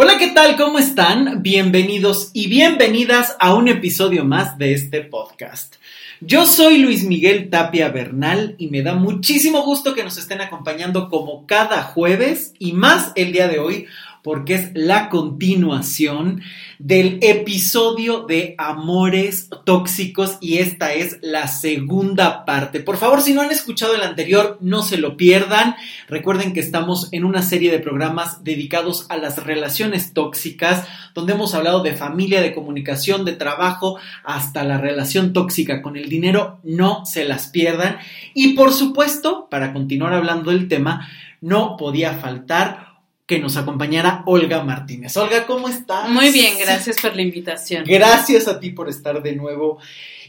Hola, ¿qué tal? ¿Cómo están? Bienvenidos y bienvenidas a un episodio más de este podcast. Yo soy Luis Miguel Tapia Bernal y me da muchísimo gusto que nos estén acompañando como cada jueves y más el día de hoy porque es la continuación del episodio de Amores Tóxicos y esta es la segunda parte. Por favor, si no han escuchado el anterior, no se lo pierdan. Recuerden que estamos en una serie de programas dedicados a las relaciones tóxicas, donde hemos hablado de familia, de comunicación, de trabajo, hasta la relación tóxica con el dinero. No se las pierdan. Y por supuesto, para continuar hablando del tema, no podía faltar que nos acompañara Olga Martínez. Olga, ¿cómo estás? Muy bien, gracias por la invitación. Gracias a ti por estar de nuevo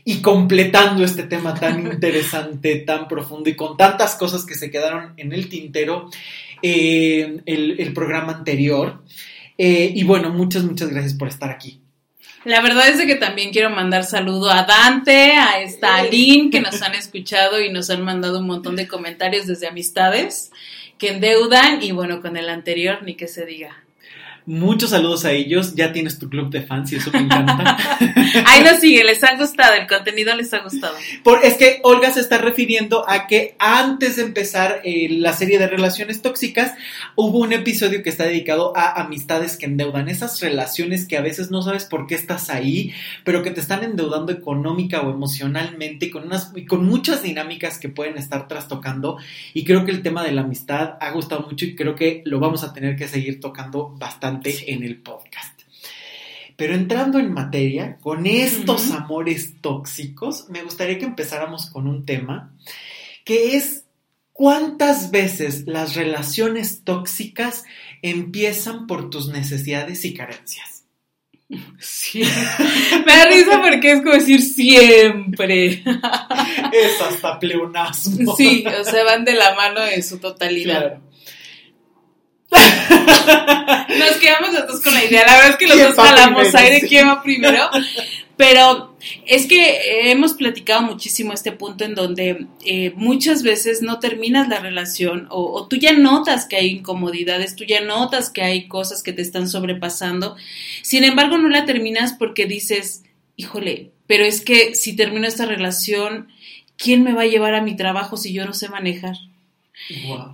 y completando este tema tan interesante, tan profundo y con tantas cosas que se quedaron en el tintero eh, el, programa anterior. Eh, y bueno, muchas, muchas gracias por estar aquí. La verdad es que también quiero mandar saludo a Dante, a Stalin, que nos han escuchado y nos han mandado un montón de comentarios desde amistades que endeudan y bueno, con el anterior ni que se diga. Muchos saludos a ellos. Ya tienes tu club de fans y eso me encanta. Ahí nos sigue, les ha gustado, el contenido les ha gustado. Por, es que Olga se está refiriendo a que antes de empezar eh, la serie de relaciones tóxicas, hubo un episodio que está dedicado a amistades que endeudan. Esas relaciones que a veces no sabes por qué estás ahí, pero que te están endeudando económica o emocionalmente y con, unas, y con muchas dinámicas que pueden estar trastocando. Y creo que el tema de la amistad ha gustado mucho y creo que lo vamos a tener que seguir tocando bastante en el podcast. Pero entrando en materia, con estos amores tóxicos, me gustaría que empezáramos con un tema que es cuántas veces las relaciones tóxicas empiezan por tus necesidades y carencias. Sí. Me da risa porque es como decir siempre. Es hasta pleonasmo. Sí, o sea, van de la mano en su totalidad. Nos quedamos nosotros con la idea. La verdad es que los dos jalamos aire, quién va primero. Pero es que hemos platicado muchísimo este punto en donde eh, muchas veces no terminas la relación o, o, tú ya notas que hay incomodidades, tú ya notas que hay cosas que te están sobrepasando. Sin embargo, no la terminas porque dices, híjole, pero es que si termino esta relación, ¿quién me va a llevar a mi trabajo si yo no sé manejar?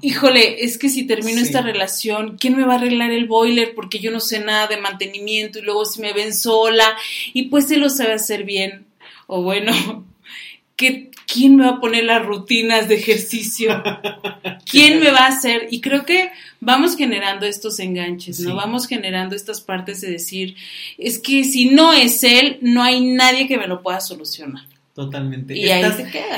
Híjole, es que si termino esta relación, ¿quién me va a arreglar el boiler? Porque yo no sé nada de mantenimiento y luego si me ven sola y pues se lo sabe hacer bien. O bueno, ¿quién me va a poner las rutinas de ejercicio? ¿Quién me va a hacer? Y creo que vamos generando estos enganches, ¿no? Vamos generando estas partes de decir, es que si no es él, no hay nadie que me lo pueda solucionar. Totalmente. Y ahí.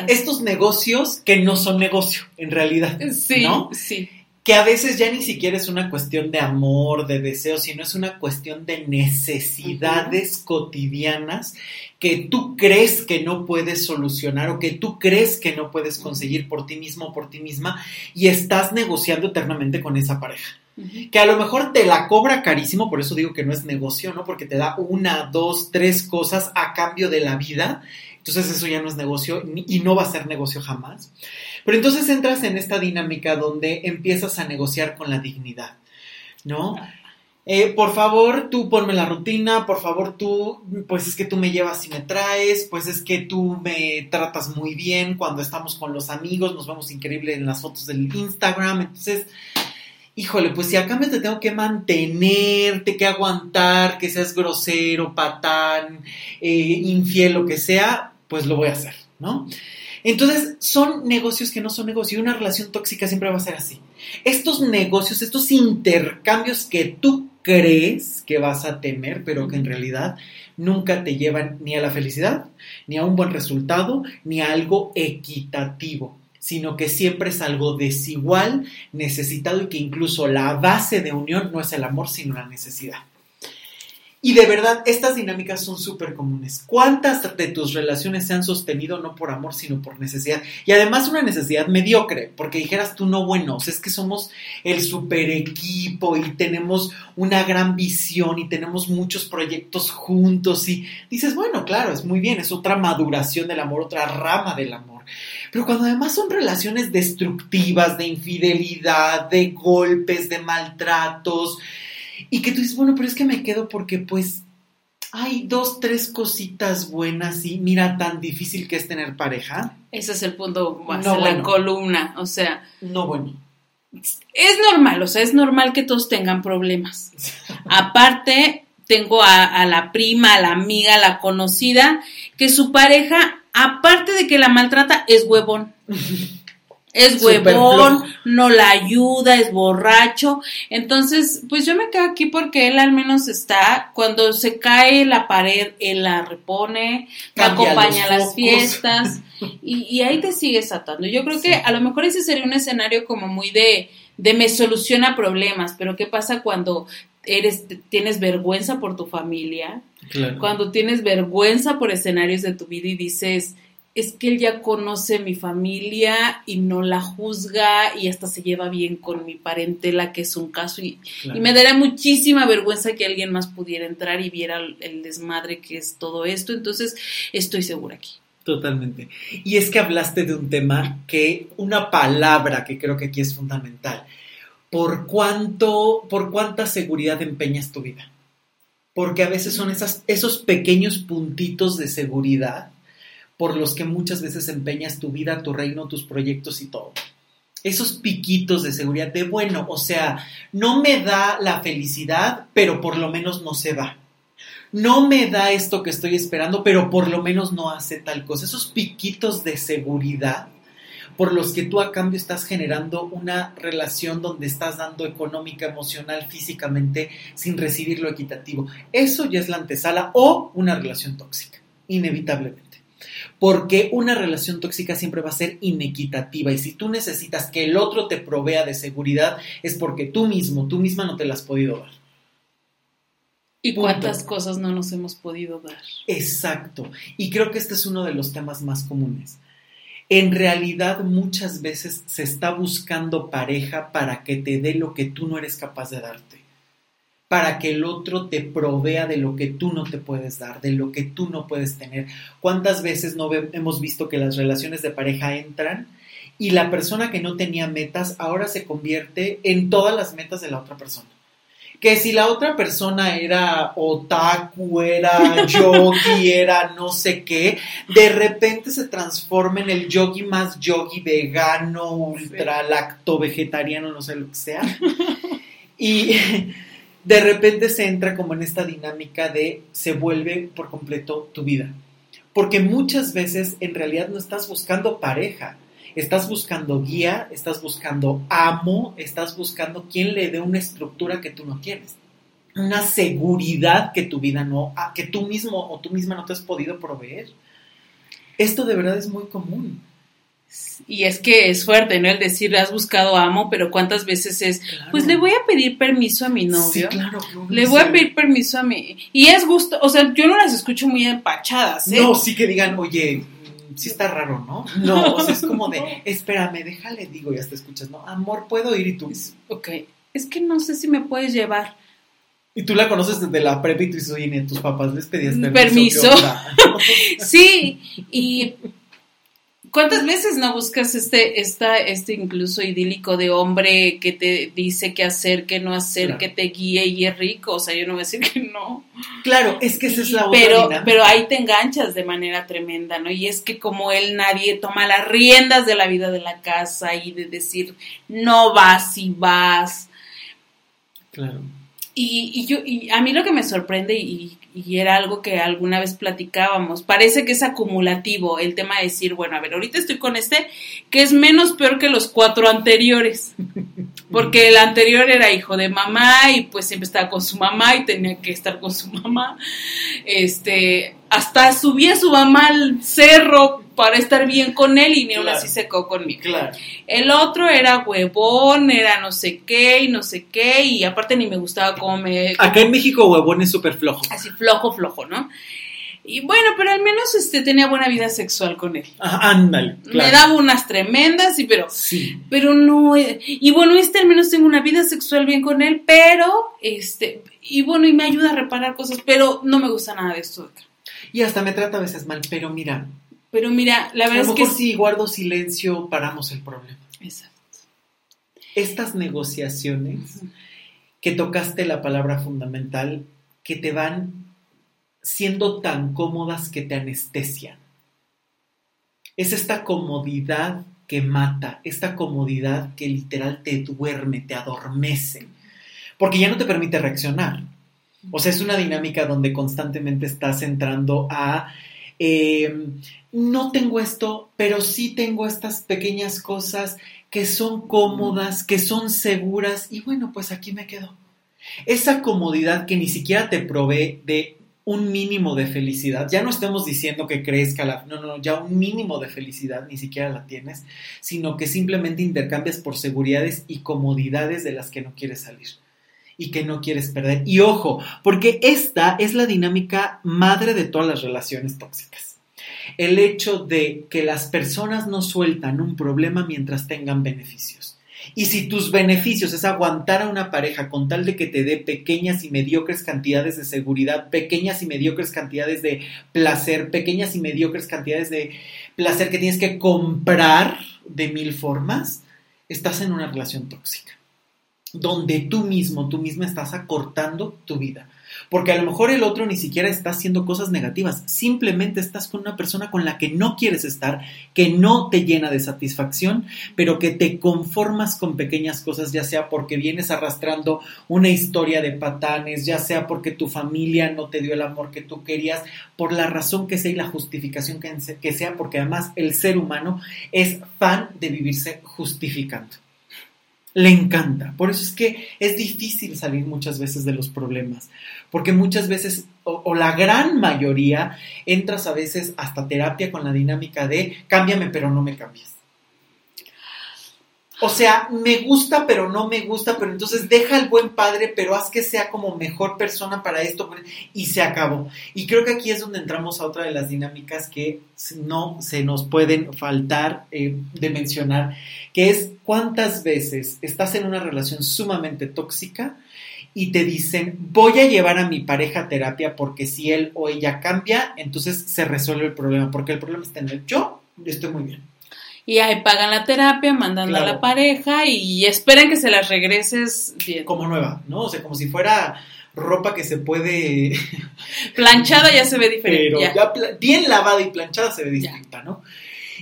Estos negocios que no son negocio, en realidad. Sí, ¿no? sí. Que a veces ya ni siquiera es una cuestión de amor, de deseo, sino es una cuestión de necesidades cotidianas que tú crees que no puedes solucionar o que tú crees que no puedes conseguir por ti mismo o por ti misma y estás negociando eternamente con esa pareja que a lo mejor te la cobra carísimo, por eso digo que no es negocio, ¿no? Porque te da una, dos, tres cosas a cambio de la vida entonces eso ya no es negocio y no va a ser negocio jamás. Pero entonces entras en esta dinámica donde empiezas a negociar con la dignidad, ¿no? Eh, por favor, tú ponme la rutina, por favor, tú, pues es que tú me llevas y me traes, pues es que tú me tratas muy bien cuando estamos con los amigos, nos vemos increíble en las fotos del Instagram, entonces, híjole, pues si acá me te tengo que mantener, te que aguantar, que seas grosero, patán, eh, infiel, lo que sea, pues lo voy a hacer, ¿no? Entonces, son negocios que no son negocios. Y una relación tóxica siempre va a ser así. Estos negocios, estos intercambios que tú crees que vas a temer, pero que en realidad nunca te llevan ni a la felicidad, ni a un buen resultado, ni a algo equitativo, sino que siempre es algo desigual, necesitado y que incluso la base de unión no es el amor, sino la necesidad. Y de verdad, estas dinámicas son súper comunes. ¿Cuántas de tus relaciones se han sostenido no por amor, sino por necesidad? Y además una necesidad mediocre, porque dijeras tú, no, bueno, es que somos el super equipo y tenemos una gran visión y tenemos muchos proyectos juntos y dices, bueno, claro, es muy bien, es otra maduración del amor, otra rama del amor. Pero cuando además son relaciones destructivas, de infidelidad, de golpes, de maltratos, Y que tú dices, bueno, pero es que me quedo porque pues hay dos, tres cositas buenas y mira tan difícil que es tener pareja. Ese es el punto más no, la columna, o sea. No, bueno. Es normal, o sea, es normal que todos tengan problemas. Aparte, tengo a, a, la prima, a la amiga, a la conocida, que su pareja, aparte de que la maltrata, es huevón. es huevón, no la ayuda, es borracho. Entonces, pues yo me quedo aquí porque él al menos está, cuando se cae la pared, él la repone, te acompaña a las fiestas y, ahí te sigues atando. Yo creo que a lo mejor ese sería un escenario como muy de, de me soluciona problemas, pero ¿qué pasa cuando eres, tienes vergüenza por tu familia? Cuando tienes vergüenza por escenarios de tu vida y dices, es que él ya conoce mi familia y no la juzga y hasta se lleva bien con mi parentela, que es un caso, y, me daría muchísima vergüenza que alguien más pudiera entrar y viera el, desmadre que es todo esto, entonces estoy segura aquí. Totalmente. Y es que hablaste de un tema que, una palabra que creo que aquí es fundamental. ¿Por cuánto, por cuánta seguridad empeñas tu vida? Porque a veces son esas, esos pequeños puntitos de seguridad por los que muchas veces empeñas tu vida, tu reino, tus proyectos y todo. Esos piquitos de seguridad de, bueno, o sea, no me da la felicidad, pero por lo menos no se va. No me da esto que estoy esperando, pero por lo menos no hace tal cosa. Esos piquitos de seguridad por los que tú a cambio estás generando una relación donde estás dando económica, emocional, físicamente, sin recibir lo equitativo. Eso ya es la antesala o una relación tóxica, inevitablemente porque una relación tóxica siempre va a ser inequitativa y si tú necesitas que el otro te provea de seguridad es porque tú mismo, tú misma no te la has podido dar. ¿Y cuántas cosas no nos hemos podido dar? Exacto. Y creo que este es uno de los temas más comunes. En realidad muchas veces se está buscando pareja para que te dé lo que tú no eres capaz de darte para que el otro te provea de lo que tú no te puedes dar, de lo que tú no puedes tener. ¿Cuántas veces no hemos visto que las relaciones de pareja entran y la persona que no tenía metas ahora se convierte en todas las metas de la otra persona? Que si la otra persona era otaku, era yogi, era no sé qué, de repente se transforma en el yogi más yogi, vegano, ultra lacto vegetariano, no sé lo que sea. Y de repente se entra como en esta dinámica de se vuelve por completo tu vida. Porque muchas veces en realidad no estás buscando pareja, estás buscando guía, estás buscando amo, estás buscando quien le dé una estructura que tú no tienes, una seguridad que tu vida no, que tú mismo o tú misma no te has podido proveer. Esto de verdad es muy común. Y es que es fuerte, ¿no? El decir, has buscado amo, pero ¿cuántas veces es? Pues le voy a pedir permiso a mi novio. claro. Le voy a pedir permiso a mi... Y es gusto, o sea, yo no las escucho muy empachadas, ¿eh? No, sí que digan, oye, sí está raro, ¿no? No, o sea, es como de, espérame, déjale, digo, ya te escuchas, ¿no? Amor, ¿puedo ir y tú? Ok, es que no sé si me puedes llevar. Y tú la conoces desde la prepa y tú dices, oye, tus papás les pedías permiso. Permiso. sí, y ¿Cuántas veces no buscas este, esta, este incluso idílico de hombre que te dice qué hacer, qué no hacer, que te guíe y es rico? O sea, yo no voy a decir que no. Claro, es que esa es la otra pero, Pero ahí te enganchas de manera tremenda, ¿no? Y es que como él nadie toma las riendas de la vida de la casa y de decir, no vas y vas. Claro. Y, y, yo, y a mí lo que me sorprende, y, y, era algo que alguna vez platicábamos, parece que es acumulativo el tema de decir, bueno, a ver, ahorita estoy con este, que es menos peor que los cuatro anteriores, porque el anterior era hijo de mamá y pues siempre estaba con su mamá y tenía que estar con su mamá, este, hasta subía su mamá al cerro para estar bien con él y ni aún así secó conmigo. Claro. El otro era huevón, era no sé qué y no sé qué, y aparte ni me gustaba cómo me... Acá en México huevón es súper flojo. Así flojo, flojo, ¿no? Y bueno, pero al menos este tenía buena vida sexual con él. Ah, ándale. Me daba unas tremendas, y pero, sí. pero no, y bueno, este al menos tengo una vida sexual bien con él, pero, este, y bueno, y me ayuda a reparar cosas, pero no me gusta nada de esto. Y hasta me trata a veces mal, pero mira, pero mira, la verdad es que... si guardo silencio, paramos el problema. Exacto. Estas negociaciones, que tocaste la palabra fundamental, que te van siendo tan cómodas que te anestesian. Es esta comodidad que mata, esta comodidad que literal te duerme, te adormece, porque ya no te permite reaccionar. O sea, es una dinámica donde constantemente estás entrando a, eh, no tengo esto, pero sí tengo estas pequeñas cosas que son cómodas, que son seguras, y bueno, pues aquí me quedo. Esa comodidad que ni siquiera te provee de un mínimo de felicidad. Ya no estemos diciendo que crezca la... No, no, ya un mínimo de felicidad ni siquiera la tienes, sino que simplemente intercambias por seguridades y comodidades de las que no quieres salir y que no quieres perder. Y ojo, porque esta es la dinámica madre de todas las relaciones tóxicas. El hecho de que las personas no sueltan un problema mientras tengan beneficios. Y si tus beneficios es aguantar a una pareja con tal de que te dé pequeñas y mediocres cantidades de seguridad, pequeñas y mediocres cantidades de placer, pequeñas y mediocres cantidades de placer que tienes que comprar de mil formas, estás en una relación tóxica, donde tú mismo, tú misma estás acortando tu vida. Porque a lo mejor el otro ni siquiera está haciendo cosas negativas, simplemente estás con una persona con la que no quieres estar, que no te llena de satisfacción, pero que te conformas con pequeñas cosas, ya sea porque vienes arrastrando una historia de patanes, ya sea porque tu familia no te dio el amor que tú querías, por la razón que sea y la justificación que sea, porque además el ser humano es fan de vivirse justificando le encanta. Por eso es que es difícil salir muchas veces de los problemas, porque muchas veces, o, la gran mayoría, entras a veces hasta terapia con la dinámica de cámbiame pero no me cambies. O sea, me gusta, pero no me gusta, pero entonces deja al buen padre, pero haz que sea como mejor persona para esto y se acabó. Y creo que aquí es donde entramos a otra de las dinámicas que no se nos pueden faltar eh, de mencionar, que es cuántas veces estás en una relación sumamente tóxica y te dicen, voy a llevar a mi pareja a terapia porque si él o ella cambia, entonces se resuelve el problema, porque el problema está en el yo, estoy muy bien y ahí pagan la terapia, mandando a la pareja y esperan que se las regreses bien. Como nueva, ¿no? O sea, como si fuera ropa que se puede... Planchada ya se ve diferente. Pero ya. bien lavada y planchada se ve distinta, ¿no?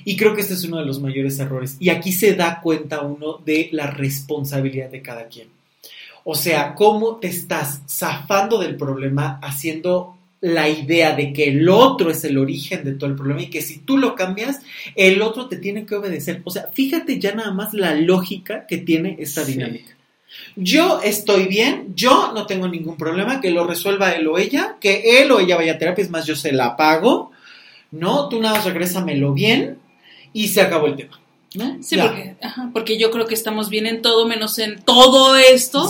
Y creo que este es uno de los mayores errores. Y aquí se da cuenta uno de la responsabilidad de cada quien. O sea, cómo te estás zafando del problema haciendo la idea de que el otro es el origen de todo el problema y que si tú lo cambias, el otro te tiene que obedecer. O sea, fíjate ya nada más la lógica que tiene esta dinámica. Yo estoy bien, yo no tengo ningún problema, que lo resuelva él o ella, que él o ella vaya a terapia, es más, yo se la pago, ¿no? Tú nada más regrésamelo bien y se acabó el tema. ¿No? Sí, porque, porque, yo creo que estamos bien en todo menos en todo esto.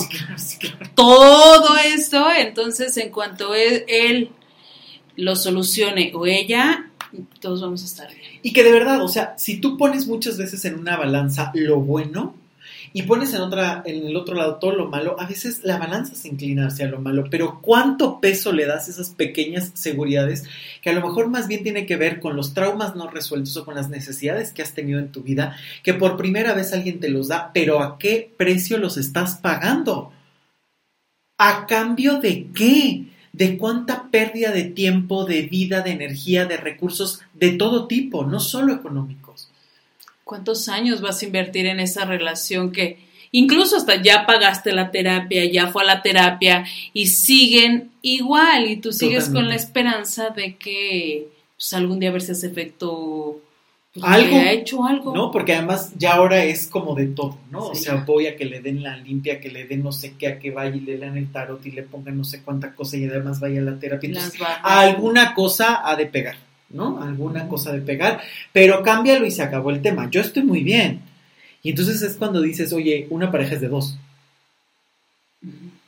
Todo esto. Entonces, en cuanto él, él lo solucione o ella, todos vamos a estar bien. Y que de verdad, o sea, si tú pones muchas veces en una balanza lo bueno y pones en otra en el otro lado todo lo malo, a veces la balanza se inclina hacia lo malo, pero ¿cuánto peso le das a esas pequeñas seguridades que a lo mejor más bien tiene que ver con los traumas no resueltos o con las necesidades que has tenido en tu vida, que por primera vez alguien te los da, pero ¿a qué precio los estás pagando? ¿A cambio de qué? De cuánta pérdida de tiempo, de vida, de energía, de recursos de todo tipo, no solo económicos. ¿Cuántos años vas a invertir en esa relación que incluso hasta ya pagaste la terapia, ya fue a la terapia y siguen igual y tú sigues con la esperanza de que pues, algún día a ver si ese efecto algo. ha hecho algo. No, porque además ya ahora es como de todo, ¿no? O sea, voy a que le den la limpia, que le den no sé qué, a que vaya y le den el tarot y le pongan no sé cuánta cosa y además vaya a la terapia. alguna cosa ha de pegar, ¿no? Alguna cosa de pegar, pero cámbialo y se acabó el tema. Yo estoy muy bien. Y entonces es cuando dices, oye, una pareja es de dos.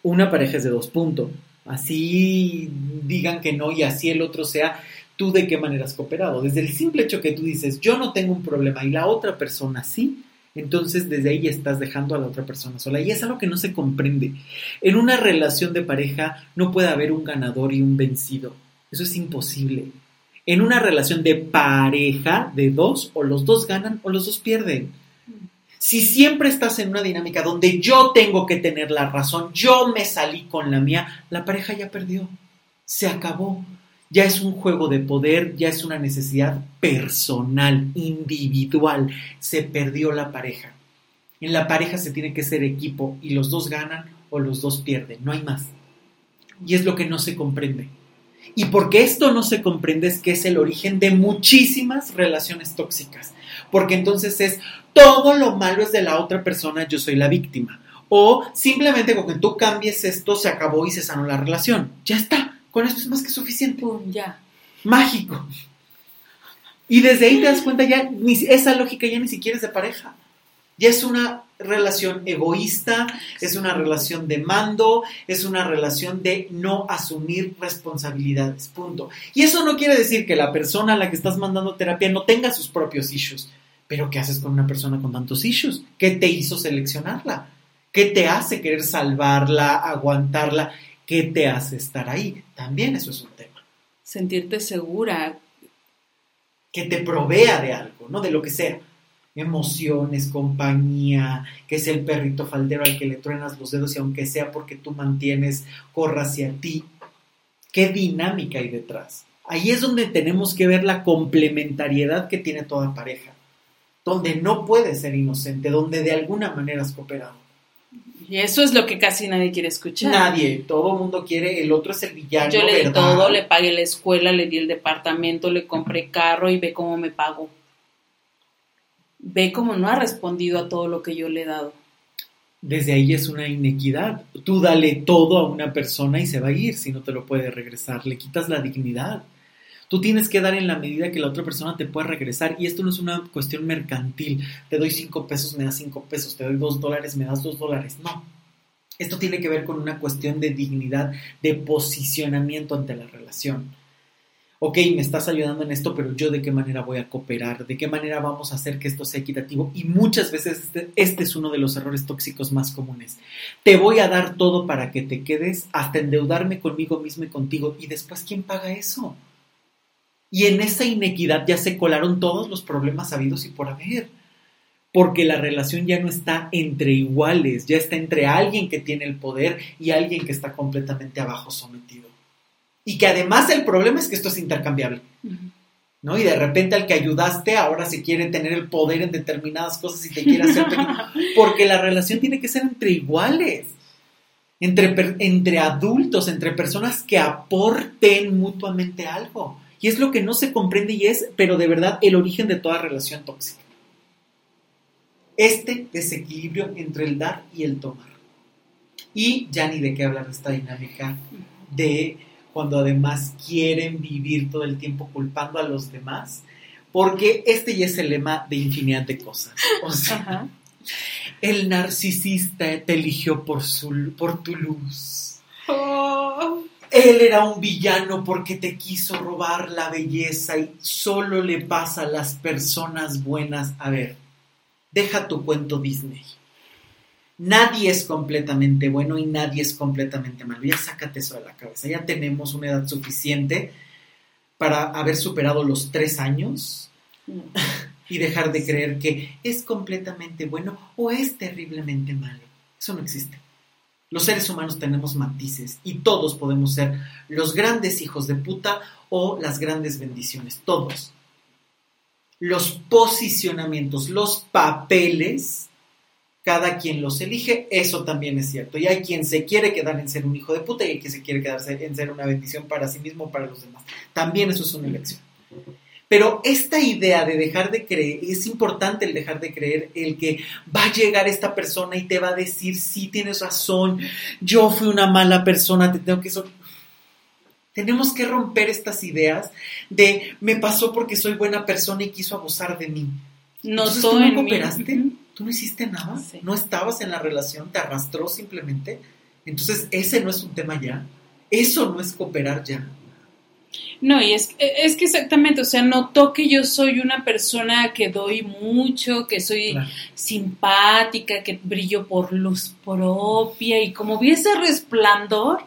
Una pareja es de dos, punto. Así digan que no y así el otro sea tú de qué manera has cooperado. Desde el simple hecho que tú dices, yo no tengo un problema y la otra persona sí, entonces desde ahí estás dejando a la otra persona sola. Y es algo que no se comprende. En una relación de pareja no puede haber un ganador y un vencido. Eso es imposible. En una relación de pareja de dos, o los dos ganan o los dos pierden. Si siempre estás en una dinámica donde yo tengo que tener la razón, yo me salí con la mía, la pareja ya perdió, se acabó. Ya es un juego de poder, ya es una necesidad personal, individual. Se perdió la pareja. En la pareja se tiene que ser equipo y los dos ganan o los dos pierden, no hay más. Y es lo que no se comprende. Y porque esto no se comprende es que es el origen de muchísimas relaciones tóxicas. Porque entonces es todo lo malo es de la otra persona, yo soy la víctima. O simplemente con que tú cambies esto se acabó y se sanó la relación. Ya está, con esto es más que suficiente. ya. Mágico. Y desde ahí te das cuenta ya, esa lógica ya ni siquiera es de pareja. Ya es una relación egoísta, es una relación de mando, es una relación de no asumir responsabilidades, punto. Y eso no quiere decir que la persona a la que estás mandando terapia no tenga sus propios issues, pero ¿qué haces con una persona con tantos issues? ¿Qué te hizo seleccionarla? ¿Qué te hace querer salvarla, aguantarla? ¿Qué te hace estar ahí? También eso es un tema. Sentirte segura. Que te provea de algo, ¿no? De lo que sea emociones, compañía, que es el perrito faldero al que le truenas los dedos y aunque sea porque tú mantienes, corra hacia ti. ¿Qué dinámica hay detrás? Ahí es donde tenemos que ver la complementariedad que tiene toda pareja, donde no puedes ser inocente, donde de alguna manera has cooperado. Y eso es lo que casi nadie quiere escuchar. Nadie, todo el mundo quiere, el otro es el villano. Yo le di todo, le pagué la escuela, le di el departamento, le compré carro y ve cómo me pago ve cómo no ha respondido a todo lo que yo le he dado. Desde ahí es una inequidad. Tú dale todo a una persona y se va a ir si no te lo puede regresar. Le quitas la dignidad. Tú tienes que dar en la medida que la otra persona te pueda regresar. Y esto no es una cuestión mercantil. Te doy cinco pesos, me das cinco pesos. Te doy dos dólares, me das dos dólares. No. Esto tiene que ver con una cuestión de dignidad, de posicionamiento ante la relación ok, me estás ayudando en esto, pero yo de qué manera voy a cooperar, de qué manera vamos a hacer que esto sea equitativo. Y muchas veces este, este, es uno de los errores tóxicos más comunes. Te voy a dar todo para que te quedes, hasta endeudarme conmigo mismo y contigo. Y después, ¿quién paga eso? Y en esa inequidad ya se colaron todos los problemas habidos y por haber. Porque la relación ya no está entre iguales, ya está entre alguien que tiene el poder y alguien que está completamente abajo sometido. Y que además el problema es que esto es intercambiable. ¿no? Y de repente al que ayudaste ahora se quiere tener el poder en determinadas cosas y te quiere hacer Porque la relación tiene que ser entre iguales, entre, entre adultos, entre personas que aporten mutuamente algo. Y es lo que no se comprende y es, pero de verdad, el origen de toda relación tóxica. Este desequilibrio entre el dar y el tomar. Y ya ni de qué hablar de esta dinámica de cuando además quieren vivir todo el tiempo culpando a los demás, porque este ya es el lema de infinidad de cosas. O sea, el narcisista te eligió por, su, por tu luz. Oh. Él era un villano porque te quiso robar la belleza y solo le pasa a las personas buenas. A ver, deja tu cuento Disney. Nadie es completamente bueno y nadie es completamente malo. Ya sácate eso de la cabeza. Ya tenemos una edad suficiente para haber superado los tres años y dejar de creer que es completamente bueno o es terriblemente malo. Eso no existe. Los seres humanos tenemos matices y todos podemos ser los grandes hijos de puta o las grandes bendiciones. Todos. Los posicionamientos, los papeles cada quien los elige, eso también es cierto. Y hay quien se quiere quedar en ser un hijo de puta y hay quien se quiere quedarse en ser una bendición para sí mismo o para los demás. También eso es una elección. Pero esta idea de dejar de creer, es importante el dejar de creer, el que va a llegar esta persona y te va a decir, sí, tienes razón, yo fui una mala persona, te tengo que... Tenemos que romper estas ideas de me pasó porque soy buena persona y quiso abusar de mí. No soy. ¿tú no cooperaste? tú no hiciste nada, no estabas en la relación, te arrastró simplemente. Entonces, ese no es un tema ya. Eso no es cooperar ya. No, y es, es que exactamente, o sea, notó que yo soy una persona que doy mucho, que soy simpática, que brillo por luz propia y como vi ese resplandor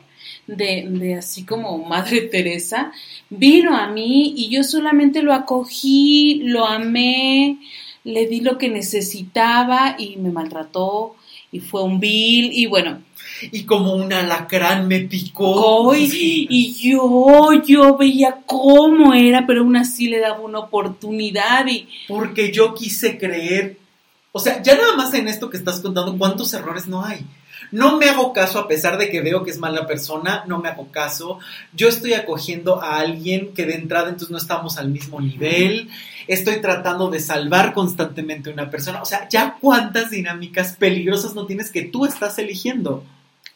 de, de así como Madre Teresa, vino a mí y yo solamente lo acogí, lo amé, le di lo que necesitaba y me maltrató y fue un vil y bueno. Y como un alacrán me picó. Y, y yo, yo veía cómo era, pero aún así le daba una oportunidad y... Porque yo quise creer. O sea, ya nada más en esto que estás contando, ¿cuántos errores no hay? No me hago caso a pesar de que veo que es mala persona, no me hago caso. Yo estoy acogiendo a alguien que de entrada entonces no estamos al mismo nivel. Estoy tratando de salvar constantemente a una persona. O sea, ya cuántas dinámicas peligrosas no tienes que tú estás eligiendo.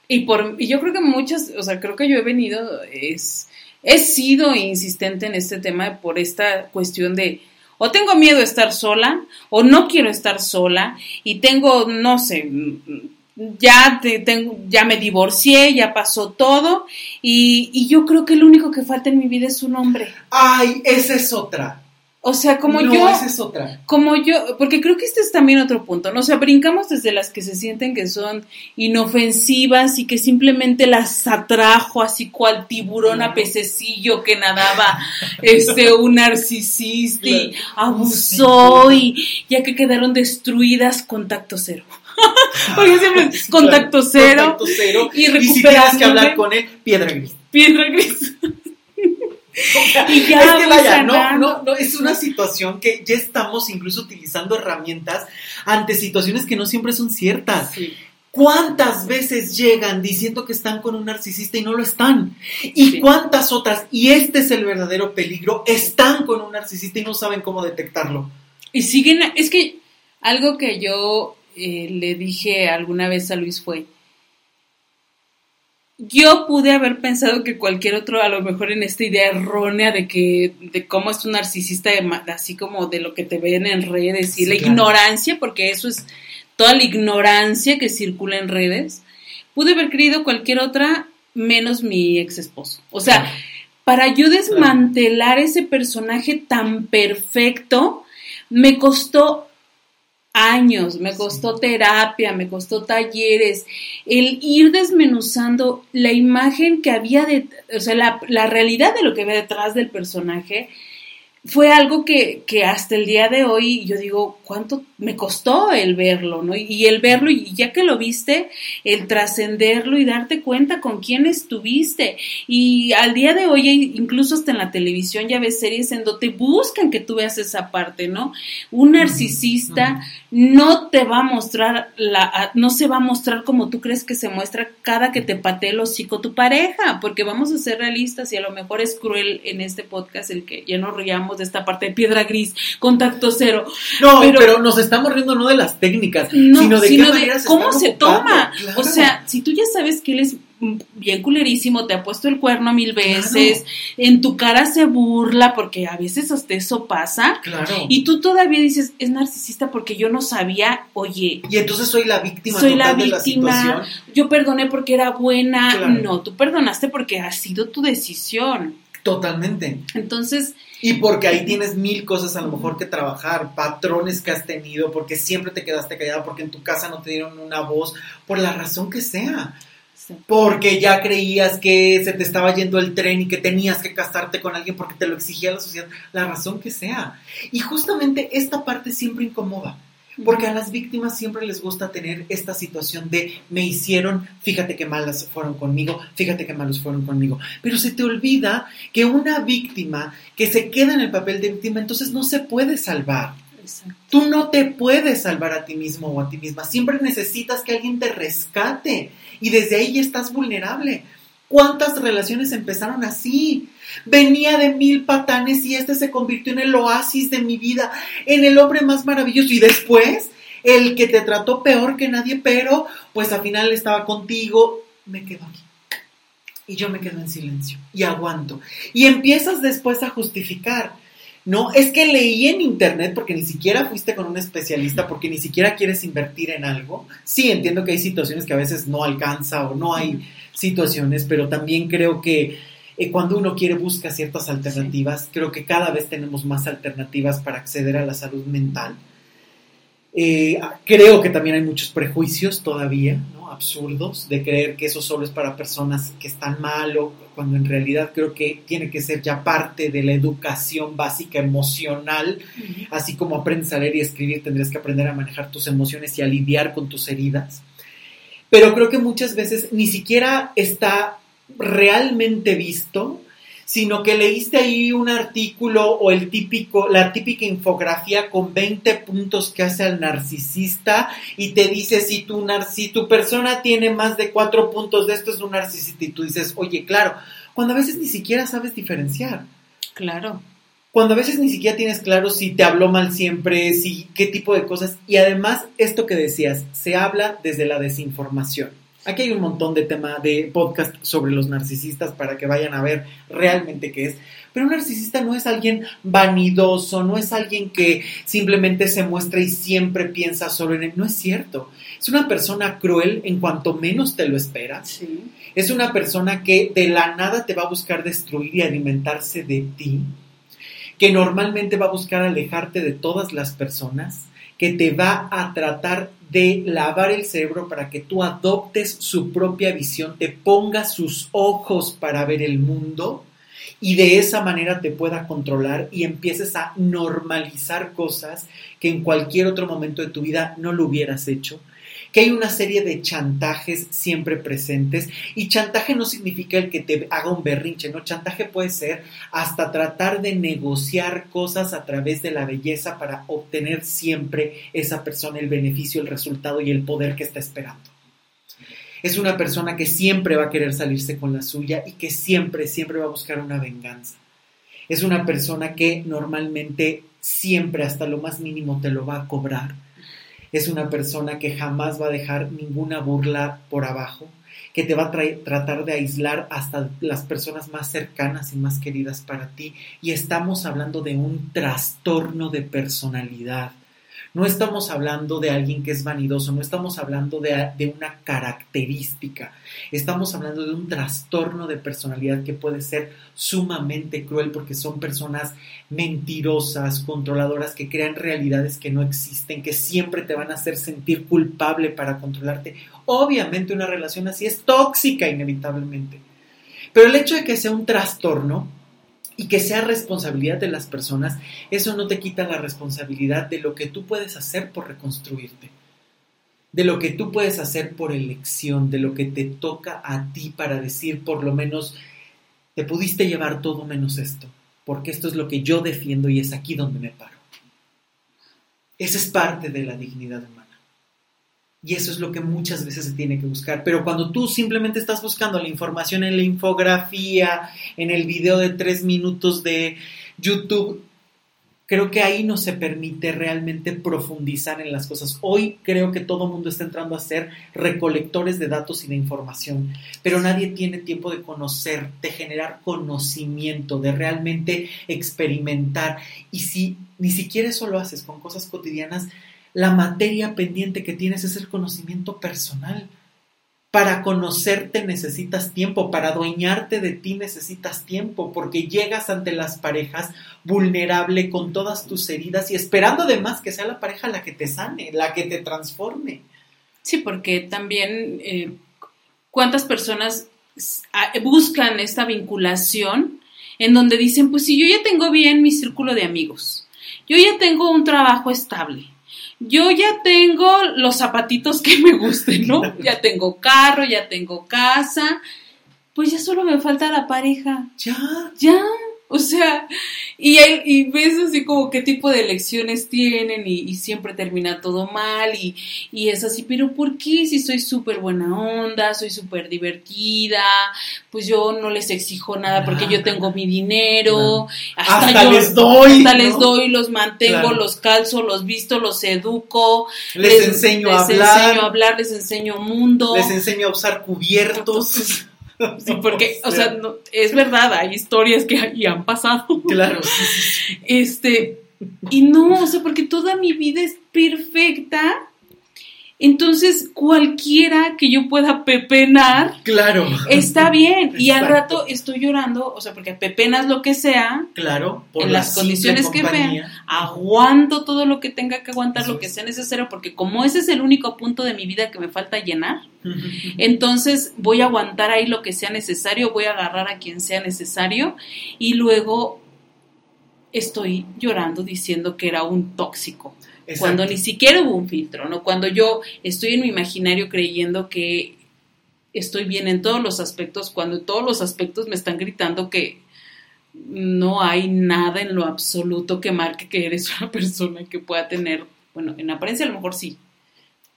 Y por y yo creo que muchas, o sea, creo que yo he venido es he sido insistente en este tema por esta cuestión de o tengo miedo de estar sola o no quiero estar sola y tengo no sé ya, te, tengo, ya me divorcié, ya pasó todo y, y, yo creo que lo único que falta en mi vida es un hombre. Ay, esa es otra. O sea, como no, yo... esa es otra. Como yo, porque creo que este es también otro punto, ¿no? O sea, brincamos desde las que se sienten que son inofensivas y que simplemente las atrajo así cual tiburón a pececillo que nadaba este un narcisista y abusó y ya que quedaron destruidas, contacto cero. Porque siempre es contacto cero. Contacto cero. Y, y si tienes que hablar con él, piedra gris. Piedra gris. y ya es que vaya, no, no, no, es una situación que ya estamos incluso utilizando herramientas ante situaciones que no siempre son ciertas. Sí. ¿Cuántas veces llegan diciendo que están con un narcisista y no lo están? ¿Y Sí. cuántas otras, y este es el verdadero peligro, están con un narcisista y no saben cómo detectarlo? Y siguen, es que algo que yo eh, le dije alguna vez a Luis fue, yo pude haber pensado que cualquier otro, a lo mejor en esta idea errónea de que, de cómo es un narcisista, así como de lo que te ven en redes y Sí, la claro. ignorancia, porque eso es toda la ignorancia que circula en redes, pude haber creído cualquier otra menos mi ex esposo. O sea, Claro. para yo desmantelar ese personaje tan perfecto, me costó años, me costó terapia, me costó talleres, el ir desmenuzando la imagen que había de, o sea, la, la realidad de lo que había detrás del personaje, fue algo que, que hasta el día de hoy yo digo, ¿cuánto me costó el verlo, no? Y el verlo, y ya que lo viste, el trascenderlo y darte cuenta con quién estuviste. Y al día de hoy, incluso hasta en la televisión, ya ves series en donde te buscan que tú veas esa parte, ¿no? Un narcisista no te va a mostrar, la, no se va a mostrar como tú crees que se muestra cada que te patee el hocico tu pareja, porque vamos a ser realistas y a lo mejor es cruel en este podcast el que ya nos riamos de esta parte de piedra gris, contacto cero. No, Pero- pero, nos estamos riendo no de las técnicas, No, sino de sino qué de se cómo se toma. Claro. O sea, si tú ya sabes que él es bien culerísimo, te ha puesto el cuerno mil veces, en tu cara se burla, porque a veces hasta eso pasa, Claro. y tú todavía dices, es narcisista porque yo no sabía, oye, Y entonces soy la víctima soy total la de la víctima, situación. yo perdoné porque era buena, Claro. no, tú perdonaste porque ha sido tu decisión. Totalmente. Entonces, Y porque ahí tienes mil cosas a lo mejor que trabajar, patrones que has tenido, porque siempre te quedaste callada, porque en tu casa no te dieron una voz, por la razón que sea. Porque ya creías que se te estaba yendo el tren y que tenías que casarte con alguien porque te lo exigía la sociedad, la razón que sea. Y justamente esta parte siempre incomoda. Porque a las víctimas siempre les gusta tener esta situación de me hicieron, fíjate qué malas fueron conmigo, fíjate qué malos fueron conmigo. Pero se te olvida que una víctima que se queda en el papel de víctima entonces no se puede salvar. Exacto. Tú no te puedes salvar a ti mismo o a ti misma. Siempre necesitas que alguien te rescate y desde ahí ya estás vulnerable. ¿Cuántas relaciones empezaron así? Venía de mil patanes y este se convirtió en el oasis de mi vida, en el hombre más maravilloso. Y después, el que te trató peor que nadie, pero pues al final estaba contigo, me quedo aquí. Y yo me quedo en silencio y aguanto. Y empiezas después a justificar. No, es que leí en internet porque ni siquiera fuiste con un especialista, porque ni siquiera quieres invertir en algo. Sí, entiendo que hay situaciones que a veces no alcanza o no hay situaciones, pero también creo que eh, cuando uno quiere busca ciertas alternativas, creo que cada vez tenemos más alternativas para acceder a la salud mental. Eh, creo que también hay muchos prejuicios todavía, ¿no? absurdos, de creer que eso solo es para personas que están mal o cuando en realidad creo que tiene que ser ya parte de la educación básica emocional, así como aprendes a leer y escribir, tendrías que aprender a manejar tus emociones y a lidiar con tus heridas. Pero creo que muchas veces ni siquiera está realmente visto sino que leíste ahí un artículo o el típico, la típica infografía con 20 puntos que hace al narcisista y te dice si tu, si tu persona tiene más de cuatro puntos de esto es un narcisista y tú dices, oye, claro, cuando a veces ni siquiera sabes diferenciar. Claro. Cuando a veces ni siquiera tienes claro si te habló mal siempre, si qué tipo de cosas. Y además, esto que decías, se habla desde la desinformación. Aquí hay un montón de tema de podcast sobre los narcisistas para que vayan a ver realmente qué es. Pero un narcisista no es alguien vanidoso, no es alguien que simplemente se muestra y siempre piensa solo en él. No es cierto. Es una persona cruel en cuanto menos te lo esperas. Es una persona que de la nada te va a buscar destruir y alimentarse de ti. Que normalmente va a buscar alejarte de todas las personas que te va a tratar de lavar el cerebro para que tú adoptes su propia visión, te pongas sus ojos para ver el mundo y de esa manera te pueda controlar y empieces a normalizar cosas que en cualquier otro momento de tu vida no lo hubieras hecho que hay una serie de chantajes siempre presentes y chantaje no significa el que te haga un berrinche, ¿no? Chantaje puede ser hasta tratar de negociar cosas a través de la belleza para obtener siempre esa persona el beneficio, el resultado y el poder que está esperando. Es una persona que siempre va a querer salirse con la suya y que siempre, siempre va a buscar una venganza. Es una persona que normalmente siempre hasta lo más mínimo te lo va a cobrar es una persona que jamás va a dejar ninguna burla por abajo, que te va a tratar de aislar hasta las personas más cercanas y más queridas para ti. Y estamos hablando de un trastorno de personalidad no estamos hablando de alguien que es vanidoso, no estamos hablando de, una característica, estamos hablando de un trastorno de personalidad que puede ser sumamente cruel porque son personas mentirosas, controladoras, que crean realidades que no existen, que siempre te van a hacer sentir culpable para controlarte. Obviamente una relación así es tóxica inevitablemente. Pero el hecho de que sea un trastorno y que sea responsabilidad de las personas, eso no te quita la responsabilidad de lo que tú puedes hacer por reconstruirte, de lo que tú puedes hacer por elección, de lo que te toca a ti para decir por lo menos, te pudiste llevar todo menos esto, porque esto es lo que yo defiendo y es aquí donde me paro. Esa es parte de la dignidad humana. Y eso es lo que muchas veces se tiene que buscar. Pero cuando tú simplemente estás buscando la información en la infografía, en el video de tres minutos de YouTube, creo que ahí no se permite realmente profundizar en las cosas. Hoy creo que todo el mundo está entrando a ser recolectores de datos y de información, pero nadie tiene tiempo de conocer, de generar conocimiento, de realmente experimentar. Y si ni siquiera eso lo haces con cosas cotidianas, la materia pendiente que tienes es el conocimiento personal. Para conocerte necesitas tiempo, para adueñarte de ti necesitas tiempo, porque llegas ante las parejas vulnerable con todas tus heridas y esperando además que sea la pareja la que te sane, la que te transforme. Sí, porque también eh, cuántas personas buscan esta vinculación en donde dicen, pues si yo ya tengo bien mi círculo de amigos, yo ya tengo un trabajo estable, yo ya tengo los zapatitos que me gusten, ¿no? Ya tengo carro, ya tengo casa, pues ya solo me falta la pareja. Ya. Ya. O sea, y, y ves así como qué tipo de elecciones tienen y, siempre termina todo mal y, y, es así, pero ¿por qué si soy súper buena onda, soy súper divertida, pues yo no les exijo nada porque yo tengo mi dinero, hasta, les doy, hasta les doy, los mantengo, los calzo, los visto, los educo, les, enseño a hablar, les enseño a hablar, les enseño mundo, les enseño a usar cubiertos. Sí, porque, o sea, es verdad, hay historias que ya han pasado. Claro. Este, y no, o sea, porque toda mi vida es perfecta Entonces, cualquiera que yo pueda pepenar, claro. está bien. y al rato estoy llorando, o sea, porque pepenas lo que sea, claro, en las condiciones que vean, aguanto todo lo que tenga que aguantar, lo que sea necesario, porque como ese es el único punto de mi vida que me falta llenar, entonces voy a aguantar ahí lo que sea necesario, voy a agarrar a quien sea necesario y luego estoy llorando diciendo que era un tóxico cuando ni siquiera hubo un filtro, ¿no? Cuando yo estoy en mi imaginario creyendo que estoy bien en todos los aspectos, cuando en todos los aspectos me están gritando que no hay nada en lo absoluto que marque que eres una persona que pueda tener, bueno, en apariencia a lo mejor sí,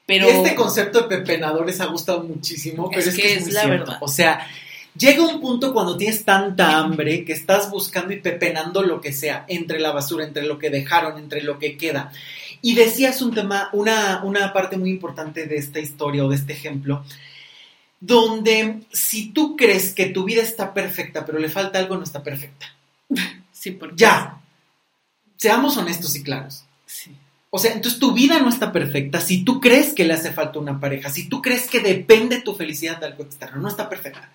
pero... Este concepto de pepenadores ha gustado muchísimo, pero es, que, es, la verdad. O sea, llega un punto cuando tienes tanta hambre que estás buscando y pepenando lo que sea, entre la basura, entre lo que dejaron, entre lo que queda. Y decías un tema, una, una parte muy importante de esta historia o de este ejemplo, donde si tú crees que tu vida está perfecta, pero le falta algo, no está perfecta. Sí, porque... Ya. Seamos honestos y claros. Sí. O sea, entonces tu vida no está perfecta si tú crees que le hace falta una pareja, si tú crees que depende tu felicidad de algo externo, no está perfecta.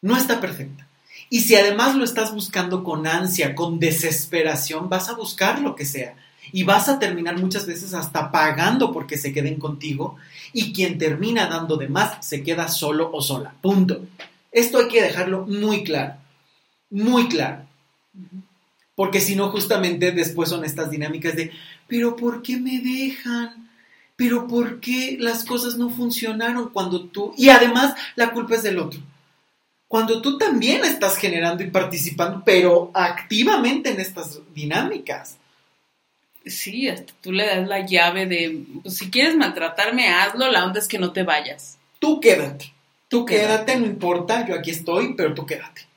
No está perfecta. Y si además lo estás buscando con ansia, con desesperación, vas a buscar lo que sea y vas a terminar muchas veces hasta pagando porque se queden contigo y quien termina dando de más se queda solo o sola. Punto. Esto hay que dejarlo muy claro, muy claro. Porque si no, justamente después son estas dinámicas de, pero ¿por qué me dejan? Pero ¿por qué las cosas no funcionaron cuando tú... Y además la culpa es del otro. Cuando tú también estás generando y participando, pero activamente en estas dinámicas. Sí, hasta tú le das la llave de, pues, si quieres maltratarme, hazlo, la onda es que no te vayas. Tú quédate, tú quédate, no importa, yo aquí estoy, pero tú quédate.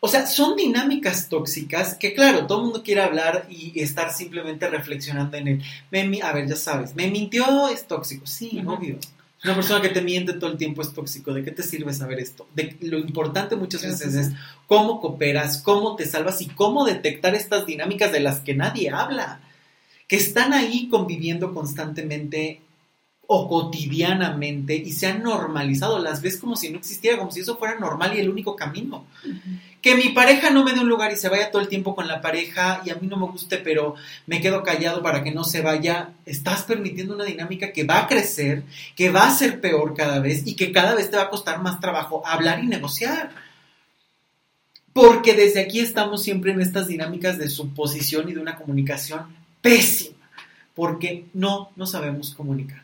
O sea, son dinámicas tóxicas que, claro, todo el mundo quiere hablar y estar simplemente reflexionando en él. Me, a ver, ya sabes, me mintió, es tóxico. Sí, obvio. Una persona que te miente todo el tiempo es tóxico. ¿De qué te sirve saber esto? De, lo importante muchas veces es cómo cooperas, cómo te salvas y cómo detectar estas dinámicas de las que nadie habla que están ahí conviviendo constantemente o cotidianamente y se han normalizado, las ves como si no existiera, como si eso fuera normal y el único camino. Que mi pareja no me dé un lugar y se vaya todo el tiempo con la pareja y a mí no me guste, pero me quedo callado para que no se vaya, estás permitiendo una dinámica que va a crecer, que va a ser peor cada vez y que cada vez te va a costar más trabajo hablar y negociar. Porque desde aquí estamos siempre en estas dinámicas de suposición y de una comunicación pésima, porque no, no sabemos comunicar.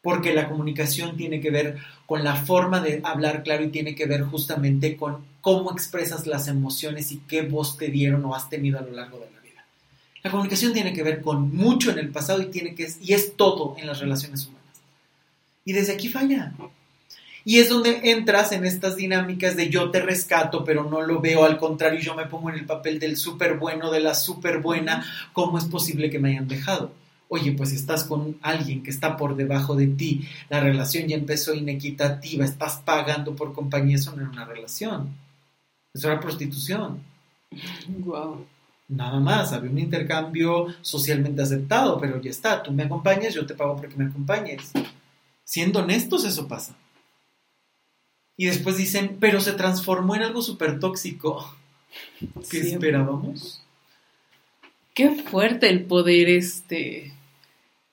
Porque la comunicación tiene que ver con la forma de hablar claro y tiene que ver justamente con cómo expresas las emociones y qué voz te dieron o has tenido a lo largo de la vida. La comunicación tiene que ver con mucho en el pasado y, tiene que, y es todo en las relaciones humanas. Y desde aquí falla. Y es donde entras en estas dinámicas de yo te rescato, pero no lo veo, al contrario, yo me pongo en el papel del súper bueno, de la súper buena, ¿cómo es posible que me hayan dejado? Oye, pues estás con alguien que está por debajo de ti, la relación ya empezó inequitativa, estás pagando por compañía, eso no era una relación, eso era prostitución. Wow. Nada más, había un intercambio socialmente aceptado, pero ya está, tú me acompañas, yo te pago porque me acompañes. Siendo honestos, eso pasa. Y después dicen, pero se transformó en algo súper tóxico. ¿Qué esperábamos? Qué fuerte el poder, este,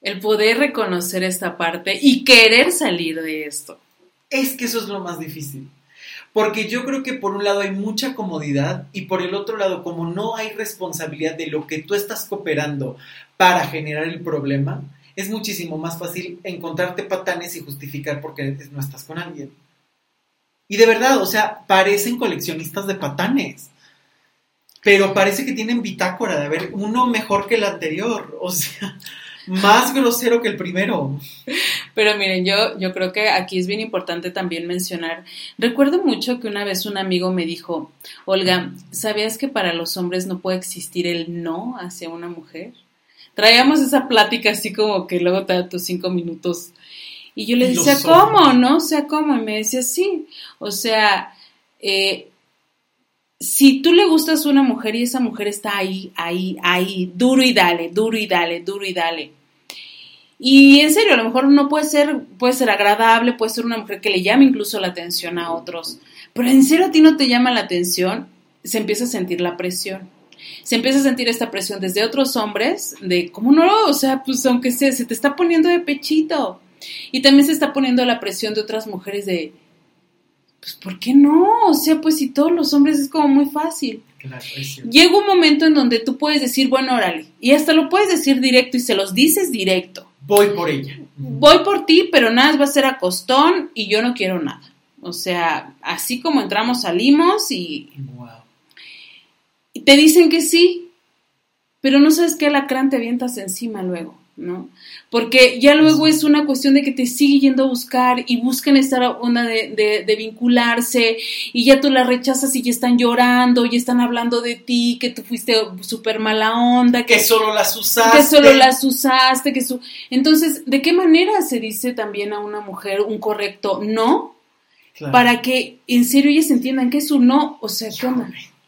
el poder reconocer esta parte y querer salir de esto. Es que eso es lo más difícil. Porque yo creo que por un lado hay mucha comodidad y por el otro lado, como no hay responsabilidad de lo que tú estás cooperando para generar el problema, es muchísimo más fácil encontrarte patanes y justificar porque no estás con alguien. Y de verdad, o sea, parecen coleccionistas de patanes. Pero parece que tienen bitácora de haber uno mejor que el anterior. O sea, más grosero que el primero. Pero miren, yo, yo creo que aquí es bien importante también mencionar. Recuerdo mucho que una vez un amigo me dijo, Olga, ¿sabías que para los hombres no puede existir el no hacia una mujer? Traíamos esa plática así como que luego te da tus cinco minutos y yo le decía, ¿cómo? ¿No? O sea, ¿cómo? Y me decía, sí. O sea, eh, si tú le gustas a una mujer y esa mujer está ahí, ahí, ahí, duro y dale, duro y dale, duro y dale. Y en serio, a lo mejor no puede ser, puede ser agradable, puede ser una mujer que le llame incluso la atención a otros. Pero en serio a ti no te llama la atención, se empieza a sentir la presión. Se empieza a sentir esta presión desde otros hombres de, ¿cómo no? O sea, pues aunque sea, se te está poniendo de pechito. Y también se está poniendo la presión de otras mujeres de, pues ¿por qué no? O sea, pues si todos los hombres es como muy fácil. Claro, Llega un momento en donde tú puedes decir, bueno, órale, y hasta lo puedes decir directo y se los dices directo. Voy por ella. Voy por ti, pero nada va a ser a costón y yo no quiero nada. O sea, así como entramos, salimos y... y te dicen que sí, pero no sabes qué lacrán te avientas encima luego. ¿No? Porque ya luego es una cuestión de que te sigue yendo a buscar y buscan esta onda de, de, vincularse y ya tú la rechazas y ya están llorando, y están hablando de ti, que tú fuiste súper mala onda, que, solo las usaste. Que solo las usaste, que su... Entonces, ¿de qué manera se dice también a una mujer un correcto no? Para que en serio ellas entiendan que es un no, o sea, ¿qué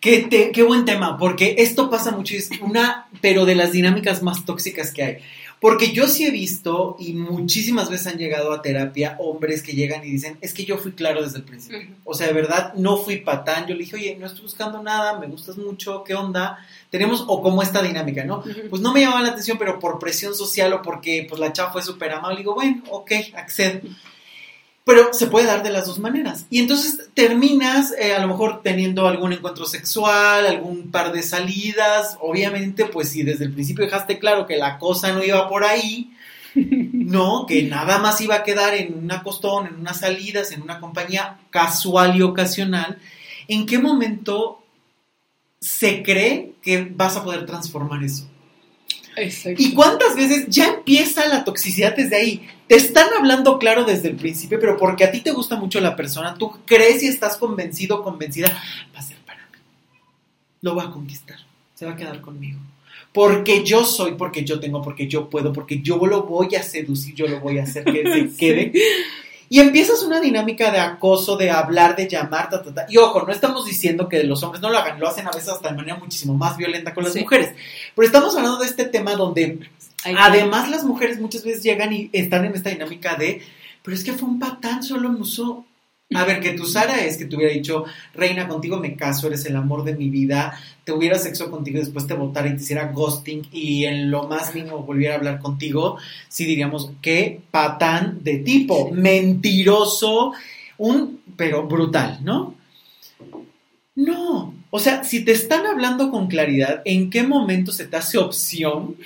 Qué, qué buen tema, porque esto pasa mucho, es una, pero de las dinámicas más tóxicas que hay. Porque yo sí he visto y muchísimas veces han llegado a terapia hombres que llegan y dicen, es que yo fui claro desde el principio. O sea, de verdad, no fui patán. Yo le dije, oye, no estoy buscando nada, me gustas mucho, ¿qué onda? Tenemos, o como esta dinámica, ¿no? Pues no me llamaba la atención, pero por presión social o porque pues la chava fue súper amable, digo, bueno, ok, accedo. Pero se puede dar de las dos maneras. Y entonces terminas eh, a lo mejor teniendo algún encuentro sexual, algún par de salidas. Obviamente, pues si desde el principio dejaste claro que la cosa no iba por ahí, no, que nada más iba a quedar en un acostón, en unas salidas, en una compañía casual y ocasional, ¿en qué momento se cree que vas a poder transformar eso? ¿Y cuántas veces ya empieza la toxicidad desde ahí? Te están hablando claro desde el principio, pero porque a ti te gusta mucho la persona, tú crees y estás convencido, convencida, va a ser para mí. Lo va a conquistar, se va a quedar conmigo. Porque yo soy, porque yo tengo, porque yo puedo, porque yo lo voy a seducir, yo lo voy a hacer que se quede. Y empiezas una dinámica de acoso, de hablar, de llamar, ta, ta, ta. Y ojo, no estamos diciendo que los hombres no lo hagan, lo hacen a veces hasta de manera muchísimo más violenta con las mujeres. Pero estamos hablando de este tema donde además las mujeres muchas veces llegan y están en esta dinámica de, pero es que fue un patán, solo me usó. A ver, que tu Sara es que te hubiera dicho, reina, contigo me caso, eres el amor de mi vida, te hubiera sexo contigo y después te votara y te hiciera ghosting y en lo más mínimo volviera a hablar contigo, sí diríamos, qué patán de tipo, mentiroso, un, pero brutal, ¿no? No, o sea, si te están hablando con claridad, ¿en qué momento se te hace opción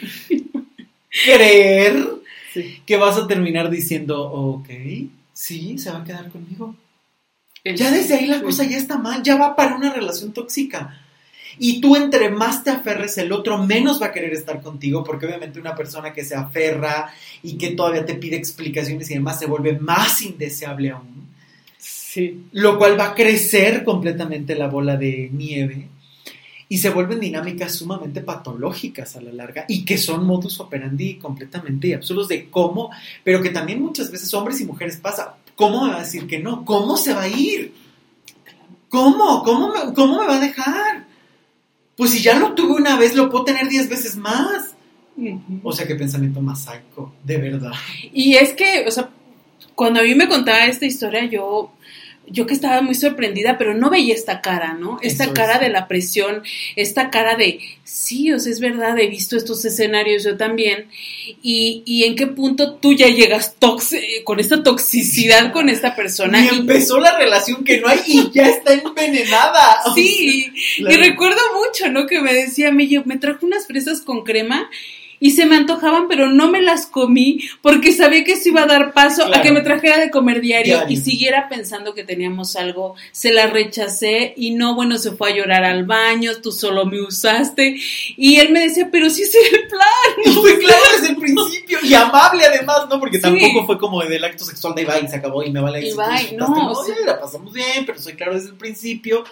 creer que vas a terminar diciendo, ok, sí, se va a quedar conmigo? Ya desde ahí la cosa ya está mal, ya va para una relación tóxica. Y tú entre más te aferres, el otro menos va a querer estar contigo, porque obviamente una persona que se aferra y que todavía te pide explicaciones y demás se vuelve más indeseable aún. Sí. Lo cual va a crecer completamente la bola de nieve y se vuelven dinámicas sumamente patológicas a la larga y que son modus operandi completamente absurdos de cómo, pero que también muchas veces hombres y mujeres pasa. ¿Cómo me va a decir que no? ¿Cómo se va a ir? ¿Cómo? ¿Cómo me, cómo me va a dejar? Pues si ya lo tuve una vez, lo puedo tener diez veces más. O sea, qué pensamiento más psycho, de verdad. Y es que, o sea, cuando a mí me contaba esta historia, yo yo que estaba muy sorprendida, pero no veía esta cara, ¿no? Esta cara de la presión, esta cara de, sí, o sea, es verdad, he visto estos escenarios yo también, y, y en qué punto tú ya llegas con esta toxicidad con esta persona. Y, empezó la relación que no hay y ya está envenenada. Sí, y recuerdo mucho, ¿no? Que me decía, me, me trajo unas fresas con crema y se me antojaban, pero no me las comí porque sabía que eso iba a dar paso a que me trajera de comer diario, y siguiera pensando que teníamos algo. Se la rechacé y no, bueno, se fue a llorar al baño, tú solo me usaste. Y él me decía, pero sí es el plan. Fue claro desde el principio y amable además, ¿no? Porque tampoco fue como del acto sexual de Ibai y se acabó y me vale. Y bye, no, la pasamos bien, pero soy claro desde el principio.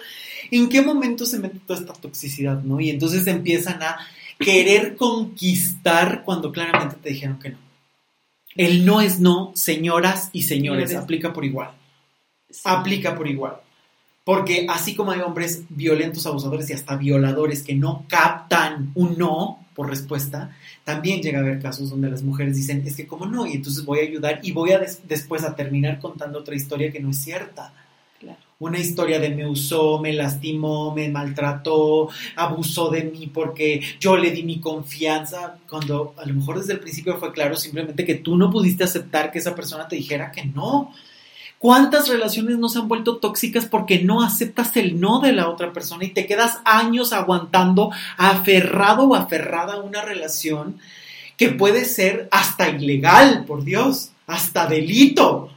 ¿En qué momento se mete toda esta toxicidad, no? Y entonces empiezan a querer conquistar cuando claramente te dijeron que no. El no es no, señoras y señores, aplica por igual. Aplica por igual. Porque así como hay hombres violentos, abusadores y hasta violadores que no captan un no por respuesta, también llega a haber casos donde las mujeres dicen, es que cómo no, y entonces voy a ayudar y voy a después a terminar contando otra historia que no es cierta. Una historia de me usó, me lastimó, me maltrató, abusó de mí porque yo le di mi confianza, cuando a lo mejor desde el principio fue claro simplemente que tú no pudiste aceptar que esa persona te dijera que no. ¿Cuántas relaciones no se han vuelto tóxicas porque no aceptas el no de la otra persona y te quedas años aguantando, aferrado o aferrada a una relación que puede ser hasta ilegal, por Dios, hasta delito?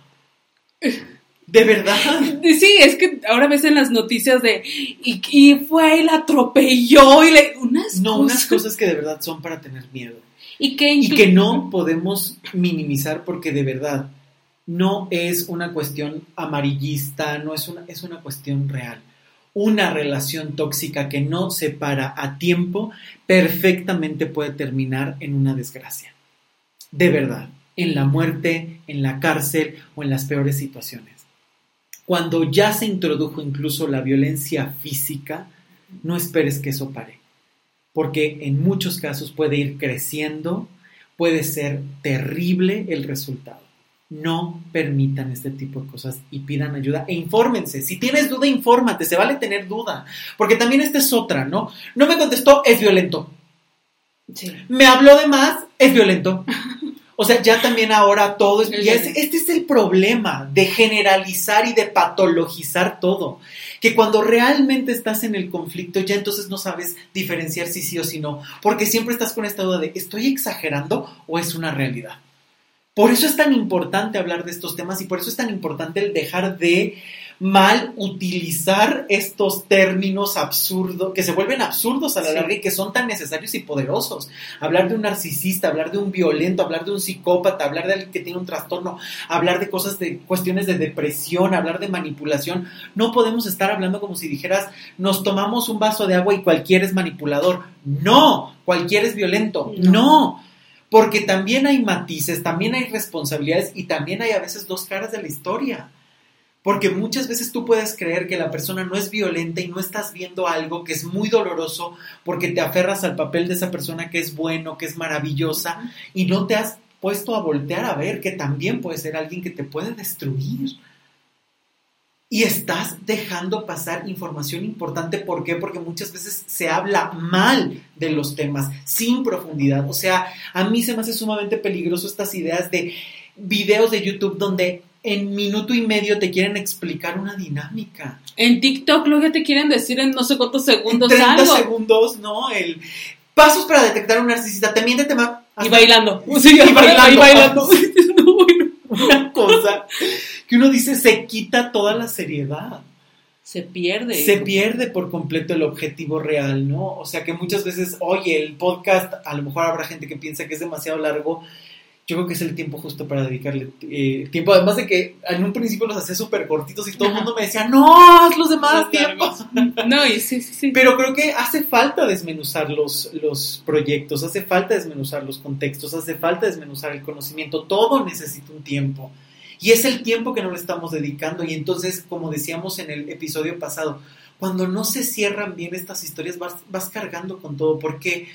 De verdad. Sí, es que ahora ves en las noticias de y, fue y la atropelló y le unas no unas cosas que de verdad son para tener miedo y que, y que no podemos minimizar porque de verdad no es una cuestión amarillista, no es una, es una cuestión real. Una relación tóxica que no se para a tiempo perfectamente puede terminar en una desgracia. De verdad, en la muerte, en la cárcel o en las peores situaciones. Cuando ya se introdujo incluso la violencia física, no esperes que eso pare, porque en muchos casos puede ir creciendo, puede ser terrible el resultado no permitan este tipo de cosas y pidan ayuda e infórmense. Si tienes duda, infórmate, se vale tener duda. Porque también esta es otra, ¿no? No me contestó, es violento. Me habló de más, es violento. O sea, ya también ahora todo es, Este es el problema de generalizar y de patologizar todo. Que cuando realmente estás en el conflicto, ya entonces no sabes diferenciar si sí o si no. Porque siempre estás con esta duda de, ¿estoy exagerando o es una realidad? Por eso es tan importante hablar de estos temas y por eso es tan importante el dejar de mal utilizar estos términos absurdos, que se vuelven absurdos a la larga y que son tan necesarios y poderosos. Hablar de un narcisista, hablar de un violento, hablar de un psicópata, hablar de alguien que tiene un trastorno, hablar de cosas de cuestiones de depresión, hablar de manipulación. No podemos estar hablando como si dijeras, nos tomamos un vaso de agua y cualquiera es manipulador. No, cualquiera es violento. no porque también hay matices, también hay responsabilidades y también hay a veces dos caras de la historia. Porque muchas veces tú puedes creer que la persona no es violenta y no estás viendo algo que es muy doloroso porque te aferras al papel de esa persona que es bueno, que es maravillosa y no te has puesto a voltear a ver que también puede ser alguien que te puede destruir. Y estás dejando pasar información importante. ¿Por qué? Porque muchas veces se habla mal de los temas, sin profundidad. O sea, a mí se me hace sumamente peligroso estas ideas de videos de YouTube donde en minuto y medio te quieren explicar una dinámica. En TikTok lo que te quieren decir en no sé cuántos segundos. En 30 segundos, ¿no? El pasos para detectar un narcisista. Te miente, te Y bailando. Sí, y bailando. Y bailando. una cosa que uno dice se quita toda la seriedad. Se pierde. Se pierde por completo el objetivo real, ¿no? O sea que muchas veces, oye, el podcast, a lo mejor habrá gente que piensa que es demasiado largo. Yo creo que es el tiempo justo para dedicarle eh, tiempo. Además de que en un principio los hacía súper cortitos y todo el mundo me decía, no, haz los demás tiempos. No, y sí, sí, sí. Pero creo que hace falta desmenuzar los, los proyectos, hace falta desmenuzar los contextos, hace falta desmenuzar el conocimiento. Todo necesita un tiempo. Y es el tiempo que no le estamos dedicando. Y entonces, como decíamos en el episodio pasado, cuando no se cierran bien estas historias, vas, vas cargando con todo. ¿Por qué? Porque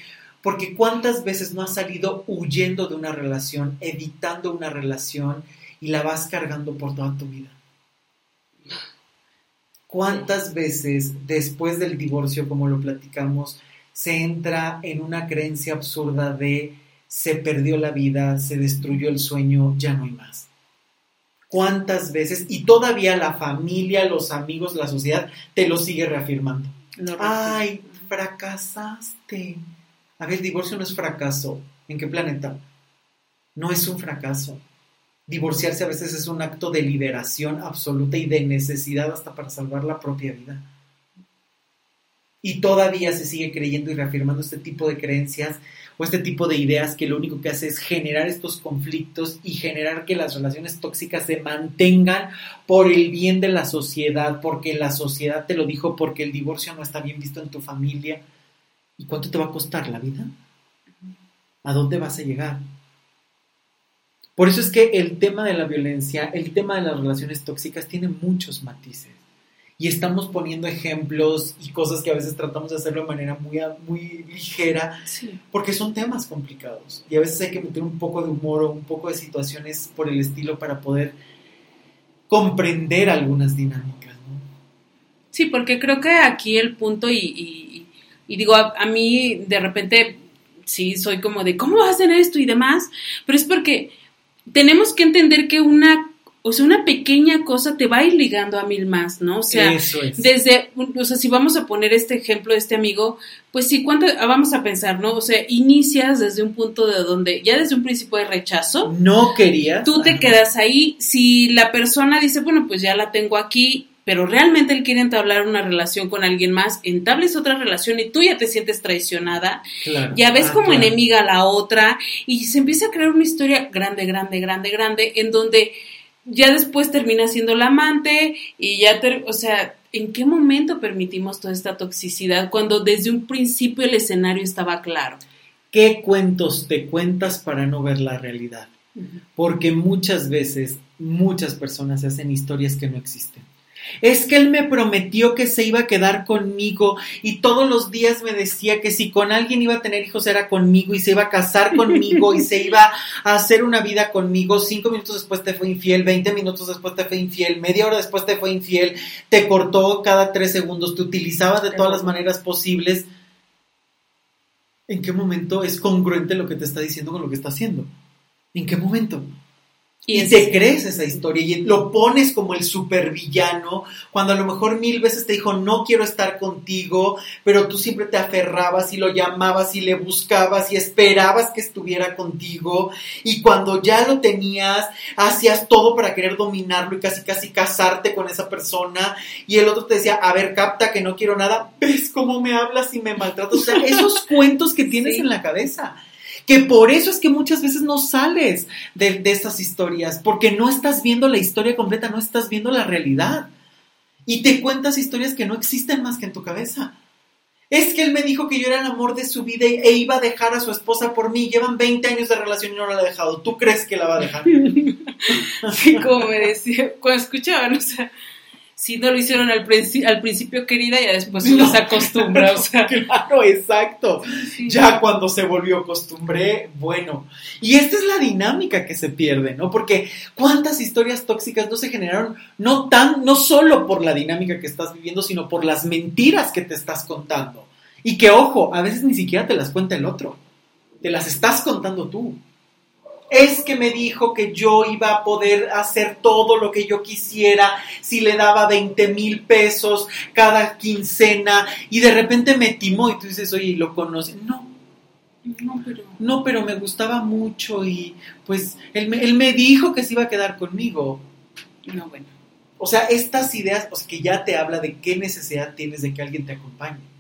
cuántas veces no has salido huyendo de una relación, evitando una relación y la vas cargando por toda tu vida. ¿Cuántas veces después del divorcio, como lo platicamos, se entra en una creencia absurda de se perdió la vida, se destruyó el sueño, ya no hay más? cuántas veces y todavía la familia, los amigos, la sociedad te lo sigue reafirmando. Ay, fracasaste. A ver, el divorcio no es fracaso. ¿En qué planeta? No es un fracaso. Divorciarse a veces es un acto de liberación absoluta y de necesidad hasta para salvar la propia vida. Y todavía se sigue creyendo y reafirmando este tipo de creencias o este tipo de ideas que lo único que hace es generar estos conflictos y generar que las relaciones tóxicas se mantengan por el bien de la sociedad, porque la sociedad te lo dijo, porque el divorcio no está bien visto en tu familia. ¿Y cuánto te va a costar la vida? ¿A dónde vas a llegar? Por eso es que el tema de la violencia, el tema de las relaciones tóxicas tiene muchos matices. y estamos poniendo ejemplos y cosas que a veces tratamos de hacerlo de manera muy, muy ligera, porque son temas complicados y a veces hay que meter un poco de humor o un poco de situaciones por el estilo para poder comprender algunas dinámicas. ¿no? Sí, porque creo que aquí el punto y, digo, a, a, mí de repente sí soy como de, ¿cómo hacen esto y demás? Pero es porque tenemos que entender que una o sea, una pequeña cosa te va a ir ligando a mil más, ¿no? O sea, desde, o sea, si vamos a poner este ejemplo de este amigo, pues sí, ¿cuánto ah, vamos a pensar, no? O sea, inicias desde un punto de donde ya desde un principio de rechazo. No querías. Tú te quedas ahí. Si la persona dice, bueno, pues ya la tengo aquí, pero realmente él quiere entablar una relación con alguien más, entables otra relación y tú ya te sientes traicionada, ya ves ah, como enemiga a la otra y se empieza a crear una historia grande, grande, grande, grande, en donde ya después termina siendo la amante y ya, o sea, ¿en qué momento permitimos toda esta toxicidad cuando desde un principio el escenario estaba claro? ¿Qué cuentos te cuentas para no ver la realidad? Porque muchas veces muchas personas hacen historias que no existen. Es que él me prometió que se iba a quedar conmigo y todos los días me decía que si con alguien iba a tener hijos era conmigo y se iba a casar conmigo y se iba a hacer una vida conmigo. Cinco minutos después te fue infiel, veinte minutos después te fue infiel, media hora después te fue infiel, te cortó cada tres segundos, te utilizaba de todas las maneras posibles. ¿En qué momento es congruente lo que te está diciendo con lo que está haciendo? ¿En qué momento? Y, te crees esa historia y lo pones como el supervillano, cuando a lo mejor mil veces te dijo no quiero estar contigo, pero tú siempre te aferrabas y lo llamabas y le buscabas y esperabas que estuviera contigo. Y cuando ya lo tenías, hacías todo para querer dominarlo y casi casi casarte con esa persona. Y el otro te decía, a ver, capta que no quiero nada, ves cómo me hablas y me maltratas, o sea, esos cuentos que tienes en la cabeza que por eso es que muchas veces no sales de, estas historias, porque no estás viendo la historia completa, no estás viendo la realidad. Y te cuentas historias que no existen más que en tu cabeza. Es que él me dijo que yo era el amor de su vida e iba a dejar a su esposa por mí. Llevan 20 años de relación y no la ha dejado. ¿Tú crees que la va a dejar? sí, como me decía, cuando escuchaban, o sea, si no lo hicieron al, al principio querida, y después se los acostumbra. Claro, exacto. Ya cuando se volvió costumbre, bueno. Y esta es la dinámica que se pierde, ¿no? Porque cuántas historias tóxicas no se generaron, no tan, no solo por la dinámica que estás viviendo, sino por las mentiras que te estás contando. Y que, ojo, a veces ni siquiera te las cuenta el otro. Te las estás contando tú es que me dijo que yo iba a poder hacer todo lo que yo quisiera si le daba 20 mil pesos cada quincena y de repente me timó y tú dices, oye, ¿lo conoces? No. No pero... no, pero me gustaba mucho y pues él me, él me dijo que se iba a quedar conmigo. No, bueno. O sea, estas ideas, pues que ya te habla de qué necesidad tienes de que alguien te acompañe.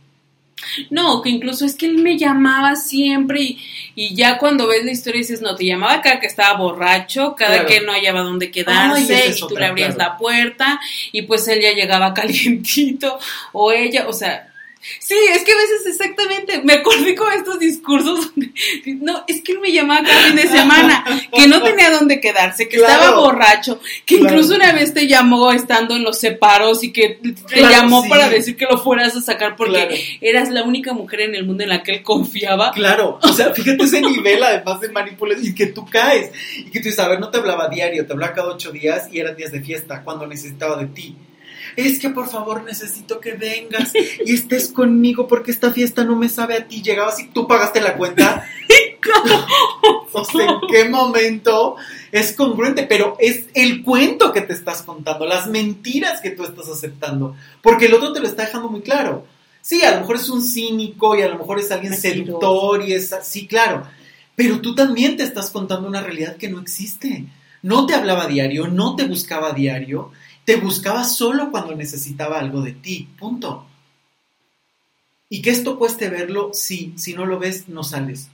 No, que incluso es que él me llamaba siempre y, ya cuando ves la historia dices, no, te llamaba cada que estaba borracho, cada que no hallaba dónde quedarse y tú le abrías la puerta y pues él ya llegaba calientito o ella, o sea, Sí, es que a veces exactamente, me acordé con estos discursos no, es que él me llamaba cada fin de semana, que no tenía dónde quedarse, que estaba borracho, que incluso una vez te llamó estando en los separos y que te llamó para decir que lo fueras a sacar porque eras la única mujer en el mundo en la que él confiaba. Claro, o sea, fíjate ese nivel además de manipulación y que tú caes y que tú dices, a ver, no te hablaba diario, te hablaba cada ocho días y eran días de fiesta cuando necesitaba de ti es que por favor necesito que vengas y estés conmigo porque esta fiesta no me sabe a ti. Llegabas y tú pagaste la cuenta. o sea, ¿en qué momento es congruente? Pero es el cuento que te estás contando, las mentiras que tú estás aceptando, porque el otro te lo está dejando muy claro. Sí, a lo mejor es un cínico y a lo mejor es alguien seductor y es sí, claro, pero tú también te estás contando una realidad que no existe. No te hablaba diario, no te buscaba diario te buscaba solo cuando necesitaba algo de ti, punto. Y que esto cueste verlo, sí, si no lo ves, no sales.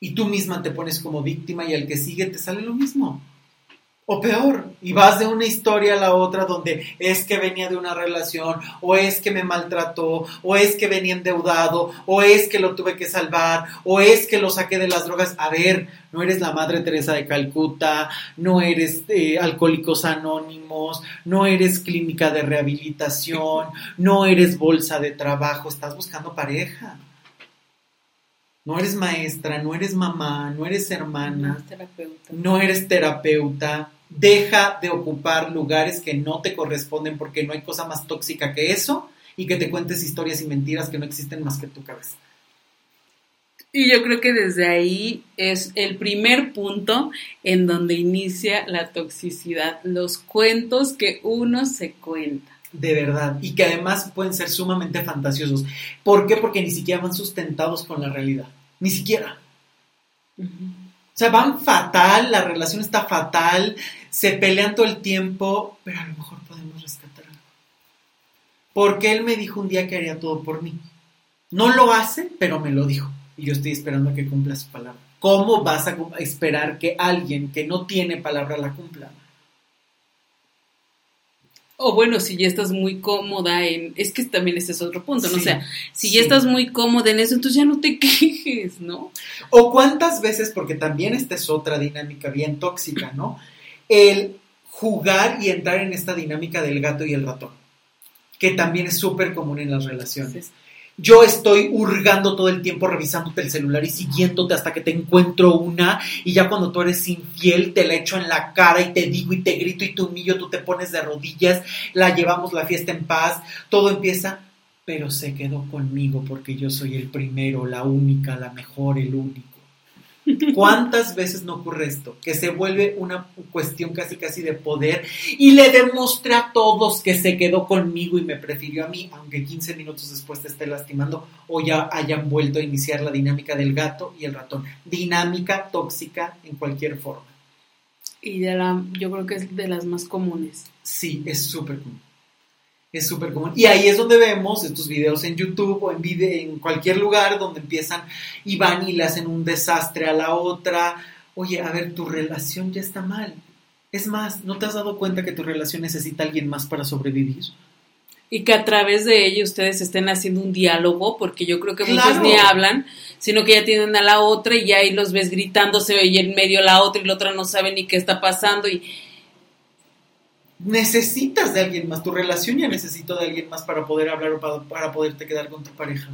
Y tú misma te pones como víctima y al que sigue te sale lo mismo. O peor, y vas de una historia a la otra donde es que venía de una relación, o es que me maltrató, o es que venía endeudado, o es que lo tuve que salvar, o es que lo saqué de las drogas. A ver, no eres la Madre Teresa de Calcuta, no eres eh, Alcohólicos Anónimos, no eres clínica de rehabilitación, no eres bolsa de trabajo, estás buscando pareja. No eres maestra, no eres mamá, no eres hermana, no eres terapeuta deja de ocupar lugares que no te corresponden porque no hay cosa más tóxica que eso y que te cuentes historias y mentiras que no existen más que tu cabeza. Y yo creo que desde ahí es el primer punto en donde inicia la toxicidad, los cuentos que uno se cuenta. De verdad, y que además pueden ser sumamente fantasiosos. ¿Por qué? Porque ni siquiera van sustentados con la realidad, ni siquiera. O sea, van fatal, la relación está fatal, se pelean todo el tiempo, pero a lo mejor podemos rescatar algo. Porque él me dijo un día que haría todo por mí. No lo hace, pero me lo dijo. Y yo estoy esperando a que cumpla su palabra. ¿Cómo vas a esperar que alguien que no tiene palabra la cumpla? O bueno, si ya estás muy cómoda en... Es que también ese es otro punto, ¿no? o sea, si ya estás muy cómoda en eso, entonces ya no te quejes, ¿no? O cuántas veces, porque también esta es otra dinámica bien tóxica, ¿no? El jugar y entrar en esta dinámica del gato y el ratón, que también es súper común en las relaciones. Yo estoy hurgando todo el tiempo revisándote el celular y siguiéndote hasta que te encuentro una y ya cuando tú eres infiel te la echo en la cara y te digo y te grito y te humillo, tú te pones de rodillas, la llevamos la fiesta en paz, todo empieza, pero se quedó conmigo porque yo soy el primero, la única, la mejor, el único. ¿Cuántas veces no ocurre esto? Que se vuelve una cuestión casi casi de poder y le demostré a todos que se quedó conmigo y me prefirió a mí, aunque 15 minutos después te esté lastimando o ya hayan vuelto a iniciar la dinámica del gato y el ratón. Dinámica tóxica en cualquier forma. Y de la, yo creo que es de las más comunes. Sí, es súper común. Es súper común. Y ahí es donde vemos estos videos en YouTube o en, en cualquier lugar donde empiezan y van y le hacen un desastre a la otra. Oye, a ver, tu relación ya está mal. Es más, ¿no te has dado cuenta que tu relación necesita a alguien más para sobrevivir? Y que a través de ello ustedes estén haciendo un diálogo, porque yo creo que muchos ni hablan, sino que ya tienen a la otra y ya ahí los ves gritándose y en medio la otra y la otra no sabe ni qué está pasando y necesitas de alguien más, tu relación ya necesita de alguien más para poder hablar o para, para poderte quedar con tu pareja.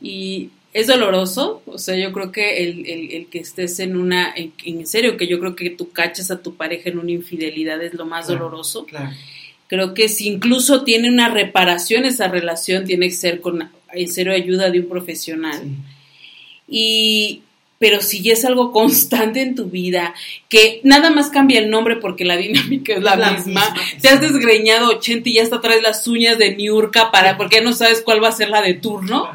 Y es doloroso, o sea, yo creo que el, que estés en una, en, serio, que yo creo que tú cachas a tu pareja en una infidelidad es lo más doloroso. Claro. Creo que si incluso tiene una reparación esa relación, tiene que ser con, en serio, ayuda de un profesional. Y pero si ya es algo constante en tu vida, que nada más cambia el nombre porque la dinámica es la, misma, te has desgreñado 80 y ya hasta traes las uñas de Niurka para, porque no sabes cuál va a ser la de turno.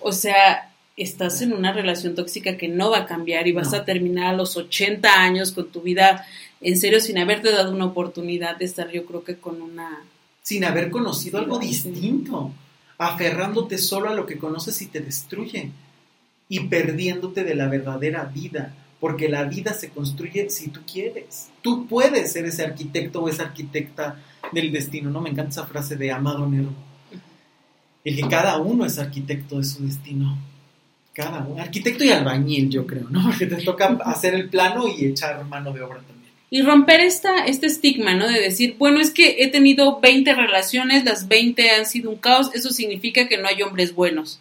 O sea, estás en una relación tóxica que no va a cambiar y vas a terminar a los 80 años con tu vida en serio sin haberte dado una oportunidad de estar yo creo que con una... Sin haber conocido algo distinto, aferrándote solo a lo que conoces y te destruye y perdiéndote de la verdadera vida, porque la vida se construye si tú quieres. Tú puedes ser ese arquitecto o esa arquitecta del destino, ¿no? Me encanta esa frase de Amado Nervo. El que cada uno es arquitecto de su destino. Cada uno. Arquitecto y albañil, yo creo, ¿no? Porque te toca hacer el plano y echar mano de obra también. Y romper esta, este estigma, ¿no? De decir, bueno, es que he tenido 20 relaciones, las 20 han sido un caos, eso significa que no hay hombres buenos.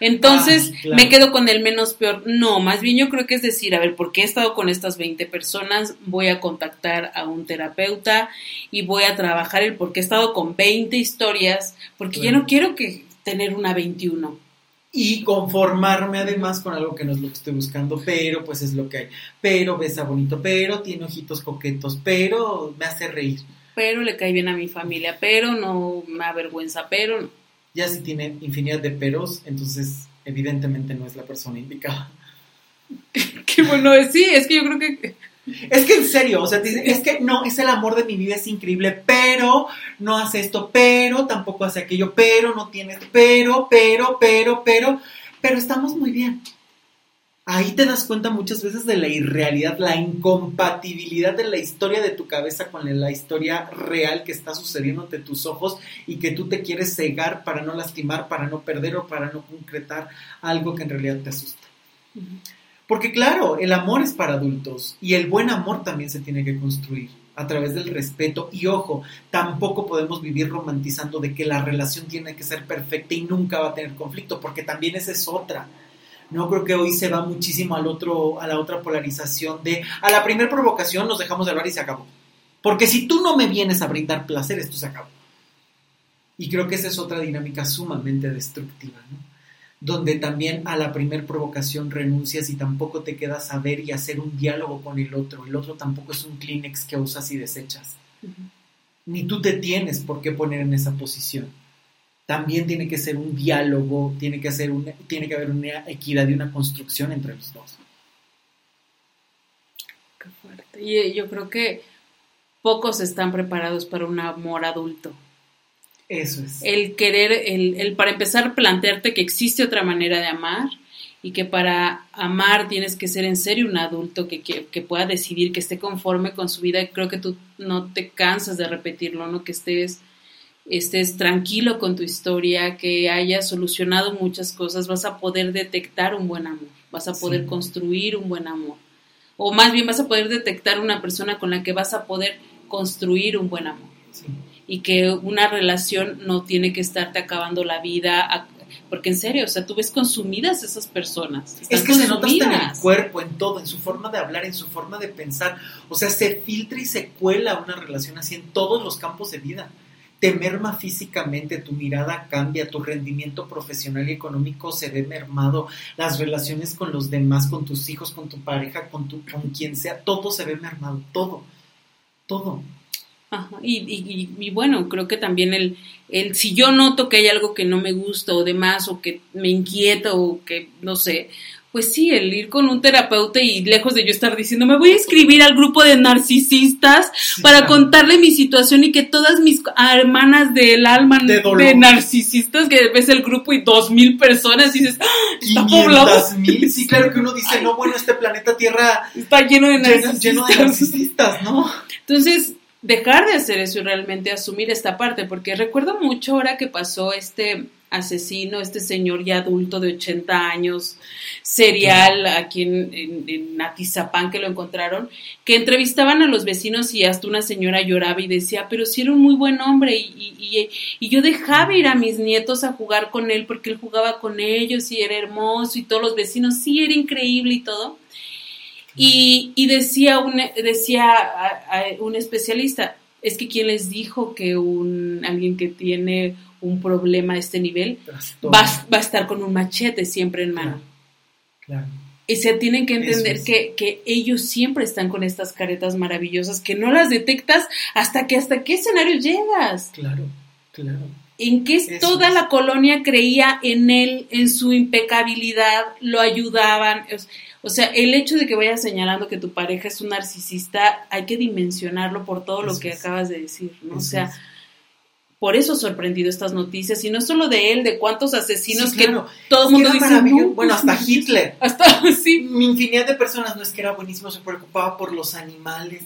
Entonces ah, me quedo con el menos peor. No, más bien yo creo que es decir, a ver, porque he estado con estas 20 personas, voy a contactar a un terapeuta y voy a trabajar el porque he estado con 20 historias, porque ya no quiero que tener una 21. Y conformarme además con algo que no es lo que estoy buscando, pero pues es lo que hay. Pero besa bonito, pero tiene ojitos coquetos, pero me hace reír. Pero le cae bien a mi familia, pero no me avergüenza, pero no ya si tiene infinidad de peros, entonces evidentemente no es la persona indicada. Qué bueno, sí, es que yo creo que... Es que en serio, o sea, es que no, es el amor de mi vida, es increíble, pero no hace esto, pero tampoco hace aquello, pero no tiene esto, pero, pero, pero, pero, pero estamos muy bien. Ahí te das cuenta muchas veces de la irrealidad, la incompatibilidad de la historia de tu cabeza con la historia real que está sucediendo ante tus ojos y que tú te quieres cegar para no lastimar, para no perder o para no concretar algo que en realidad te asusta. Porque claro, el amor es para adultos y el buen amor también se tiene que construir a través del respeto y ojo, tampoco podemos vivir romantizando de que la relación tiene que ser perfecta y nunca va a tener conflicto, porque también esa es otra. No creo que hoy se va muchísimo al otro, a la otra polarización de a la primera provocación nos dejamos de hablar y se acabó. Porque si tú no me vienes a brindar placer, esto se acabó. Y creo que esa es otra dinámica sumamente destructiva, ¿no? Donde también a la primera provocación renuncias y tampoco te quedas a ver y hacer un diálogo con el otro. El otro tampoco es un Kleenex que usas y desechas. Ni tú te tienes por qué poner en esa posición también tiene que ser un diálogo, tiene que, hacer tiene que haber una equidad y una construcción entre los dos. Qué fuerte. Y eh, yo creo que pocos están preparados para un amor adulto. Eso es. El querer, el, para empezar, plantearte que existe otra manera de amar y que para amar tienes que ser en serio un adulto que, que, pueda decidir, que esté conforme con su vida. Creo que tú no te cansas de repetirlo, ¿no? Que estés estés tranquilo con tu historia, que hayas solucionado muchas cosas, vas a poder detectar un buen amor, vas a poder construir un buen amor. O más bien vas a poder detectar una persona con la que vas a poder construir un buen amor. Y que una relación no tiene que estarte acabando la vida, porque en serio, o sea, tú ves consumidas esas personas. Es que se nota en el cuerpo, en todo, en su forma de hablar, en su forma de pensar. O sea, se filtra y se cuela una relación así en todos los campos de vida te merma físicamente, tu mirada cambia, tu rendimiento profesional y económico se ve mermado, las relaciones con los demás, con tus hijos, con tu pareja, con, con quien sea, todo se ve mermado, todo, todo. Y, y, bueno, creo que también el, el, si yo noto que hay algo que no me gusta o demás, o que me inquieta, o que, no sé, pues sí, el ir con un terapeuta y lejos de yo estar diciendo, me voy a escribir al grupo de narcisistas para contarle mi situación y que todas mis hermanas del alma de, narcisistas, que ves el grupo y dos mil personas y dices, ¡Ah, está poblado. Mil. Sí, claro que uno dice, no, bueno, este planeta Tierra está lleno de narcisistas. Lleno, de narcisistas, ¿no? Entonces, dejar de hacer eso y realmente asumir esta parte, porque recuerdo mucho ahora que pasó este asesino, este señor ya adulto de 80 años, serial, aquí en, en, Atizapán que lo encontraron, que entrevistaban a los vecinos y hasta una señora lloraba y decía, pero si era un muy buen hombre y, y, y, yo dejaba ir a mis nietos a jugar con él porque él jugaba con ellos y era hermoso y todos los vecinos, sí, era increíble y todo. Y, y decía, un, decía un especialista, es que quien les dijo que un alguien que tiene un problema a este nivel, va, va, a estar con un machete siempre en mano. Claro. Y se tienen que entender que, que, ellos siempre están con estas caretas maravillosas que no las detectas hasta que hasta qué escenario llegas. Claro, claro. En que toda la colonia creía en él, en su impecabilidad, lo ayudaban. O sea, el hecho de que vayas señalando que tu pareja es un narcisista, hay que dimensionarlo por todo lo que acabas de decir, ¿no? o sea, por eso sorprendido estas noticias, y no solo de él, de cuántos asesinos que todo el mundo dice. bueno, hasta Hitler. Hasta, sí. Mi infinidad de personas no es que era buenísimo, se preocupaba por los animales.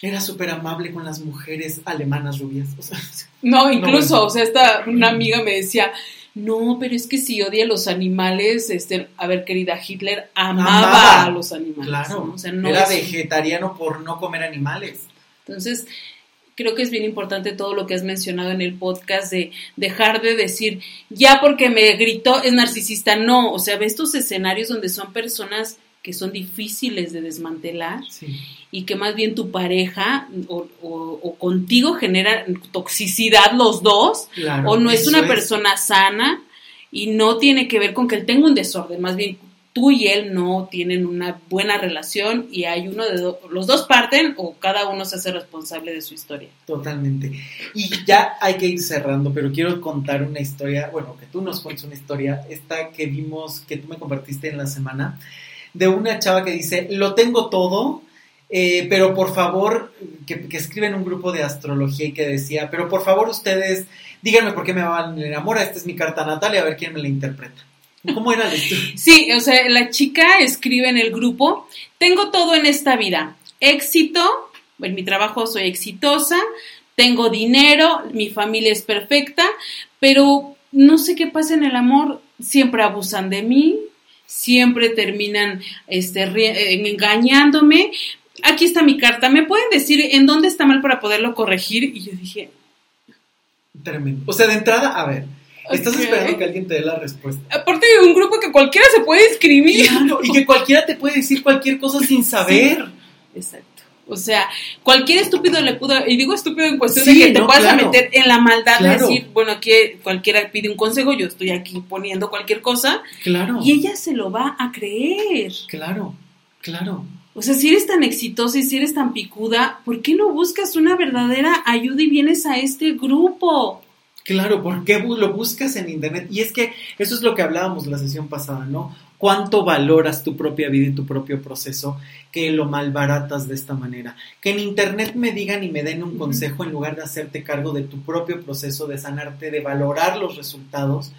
Era súper amable con las mujeres alemanas rubias. no, incluso, o sea, esta, una amiga me decía, no, pero es que si odia a los animales, este, a ver, querida, Hitler amaba, a los animales. Claro, o sea, no era vegetariano por no comer animales. Entonces, creo que es bien importante todo lo que has mencionado en el podcast de dejar de decir, ya porque me gritó es narcisista. No, o sea, ve estos escenarios donde son personas que son difíciles de desmantelar y que más bien tu pareja o, contigo genera toxicidad los dos o no es una persona sana y no tiene que ver con que él tenga un desorden, más bien tú y él no tienen una buena relación y hay uno de los dos parten o cada uno se hace responsable de su historia. Totalmente. Y ya hay que ir cerrando, pero quiero contar una historia, bueno, que tú nos cuentes una historia, esta que vimos, que tú me compartiste en la semana, de una chava que dice, lo tengo todo, eh, pero por favor, que, que escribe en un grupo de astrología y que decía, pero por favor ustedes, díganme por qué me van a enamorar, esta es mi carta natal y a ver quién me la interpreta. ¿Cómo era la historia? Sí, o sea, la chica escribe en el grupo, tengo todo en esta vida, éxito, en mi trabajo soy exitosa, tengo dinero, mi familia es perfecta, pero no sé qué pasa en el amor, siempre abusan de mí, siempre terminan este, engañándome. Aquí está mi carta, ¿me pueden decir en dónde está mal para poderlo corregir? Y yo dije... Tremendo. O sea, de entrada, a ver, Estás esperando que alguien te dé la respuesta. Aparte de un grupo que cualquiera se puede inscribir. y que cualquiera te puede decir cualquier cosa sin saber. Exacto. O sea, cualquier estúpido le pudo, y digo estúpido en cuestión de que te puedas meter en la maldad de decir, bueno, aquí cualquiera pide un consejo, yo estoy aquí poniendo cualquier cosa. Claro. Y ella se lo va a creer. Claro, claro. O sea, si eres tan exitosa y si eres tan picuda, ¿por qué no buscas una verdadera ayuda y vienes a este grupo? Claro, ¿por qué lo buscas en Internet? Y es que eso es lo que hablábamos la sesión pasada, ¿no? cuánto valoras tu propia vida y tu propio proceso que lo malbaratas de esta manera. Que en internet me digan y me den un consejo en lugar de hacerte cargo de tu propio proceso, de sanarte, de valorar los resultados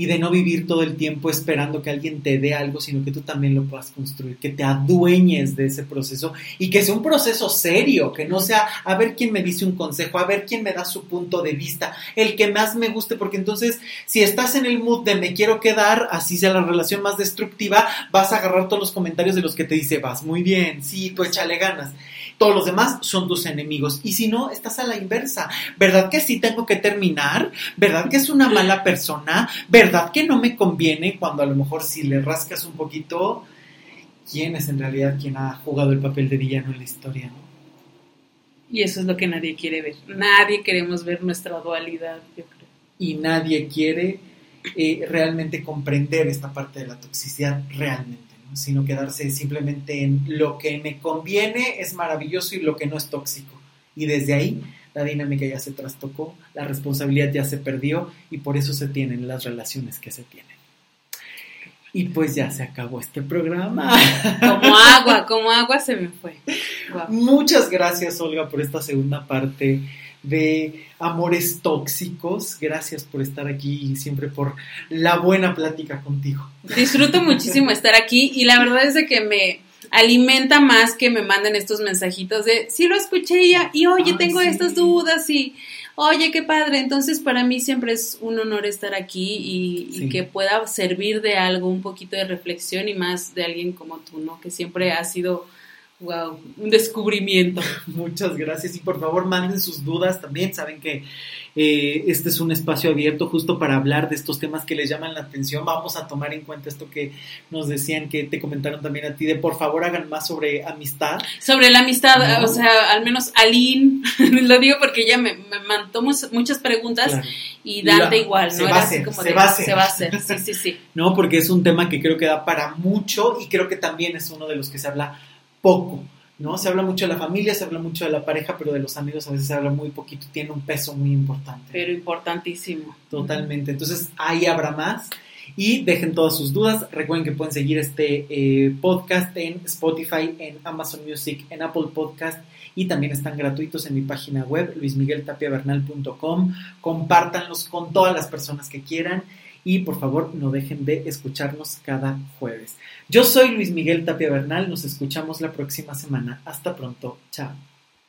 y de no vivir todo el tiempo esperando que alguien te dé algo, sino que tú también lo puedas construir, que te adueñes de ese proceso y que sea un proceso serio, que no sea a ver quién me dice un consejo, a ver quién me da su punto de vista, el que más me guste, porque entonces si estás en el mood de me quiero quedar, así sea la relación más destructiva, vas a agarrar todos los comentarios de los que te dice, vas muy bien, sí, tú échale ganas todos los demás son tus enemigos. Y si no, estás a la inversa. ¿Verdad que sí tengo que terminar? ¿Verdad que es una mala persona? ¿Verdad que no me conviene cuando a lo mejor si le rascas un poquito, quién es en realidad quien ha jugado el papel de villano en la historia? ¿no? Y eso es lo que nadie quiere ver. Nadie queremos ver nuestra dualidad, yo creo. Y nadie quiere eh, realmente comprender esta parte de la toxicidad realmente sino quedarse simplemente en lo que me conviene es maravilloso y lo que no es tóxico. Y desde ahí la dinámica ya se trastocó, la responsabilidad ya se perdió y por eso se tienen las relaciones que se tienen. Y pues ya se acabó este programa. Como agua, como agua se me fue. Muchas gracias Olga por esta segunda parte de amores tóxicos. Gracias por estar aquí y siempre por la buena plática contigo. Disfruto muchísimo estar aquí y la verdad es de que me alimenta más que me manden estos mensajitos de sí lo escuché ya y oye, tengo estas dudas y oye, qué padre. Entonces, para mí siempre es un honor estar aquí y, y, que pueda servir de algo, un poquito de reflexión y más de alguien como tú, ¿no? Que siempre ha sido Wow, un descubrimiento. Muchas gracias y por favor manden sus dudas también. Saben que eh, este es un espacio abierto justo para hablar de estos temas que les llaman la atención. Vamos a tomar en cuenta esto que nos decían, que te comentaron también a ti, de por favor hagan más sobre amistad. Sobre la amistad, o sea, al menos Aline, lo digo porque ella me, me mandó muchas preguntas y Dante igual, ¿no? Se va, a hacer, se va a hacer. Se va a hacer, sí, sí, sí. no, porque es un tema que creo que da para mucho y creo que también es uno de los que se habla poco, ¿no? Se habla mucho de la familia, se habla mucho de la pareja, pero de los amigos a veces se habla muy poquito, tiene un peso muy importante. Pero importantísimo. Totalmente. Entonces ahí habrá más. Y dejen todas sus dudas. Recuerden que pueden seguir este eh, podcast en Spotify, en Amazon Music, en Apple Podcast y también están gratuitos en mi página web luismigueltapiavernal.com. Compártanlos con todas las personas que quieran y por favor no dejen de escucharnos cada jueves. Yo soy Luis Miguel Tapia Bernal, nos escuchamos la próxima semana. Hasta pronto, chao.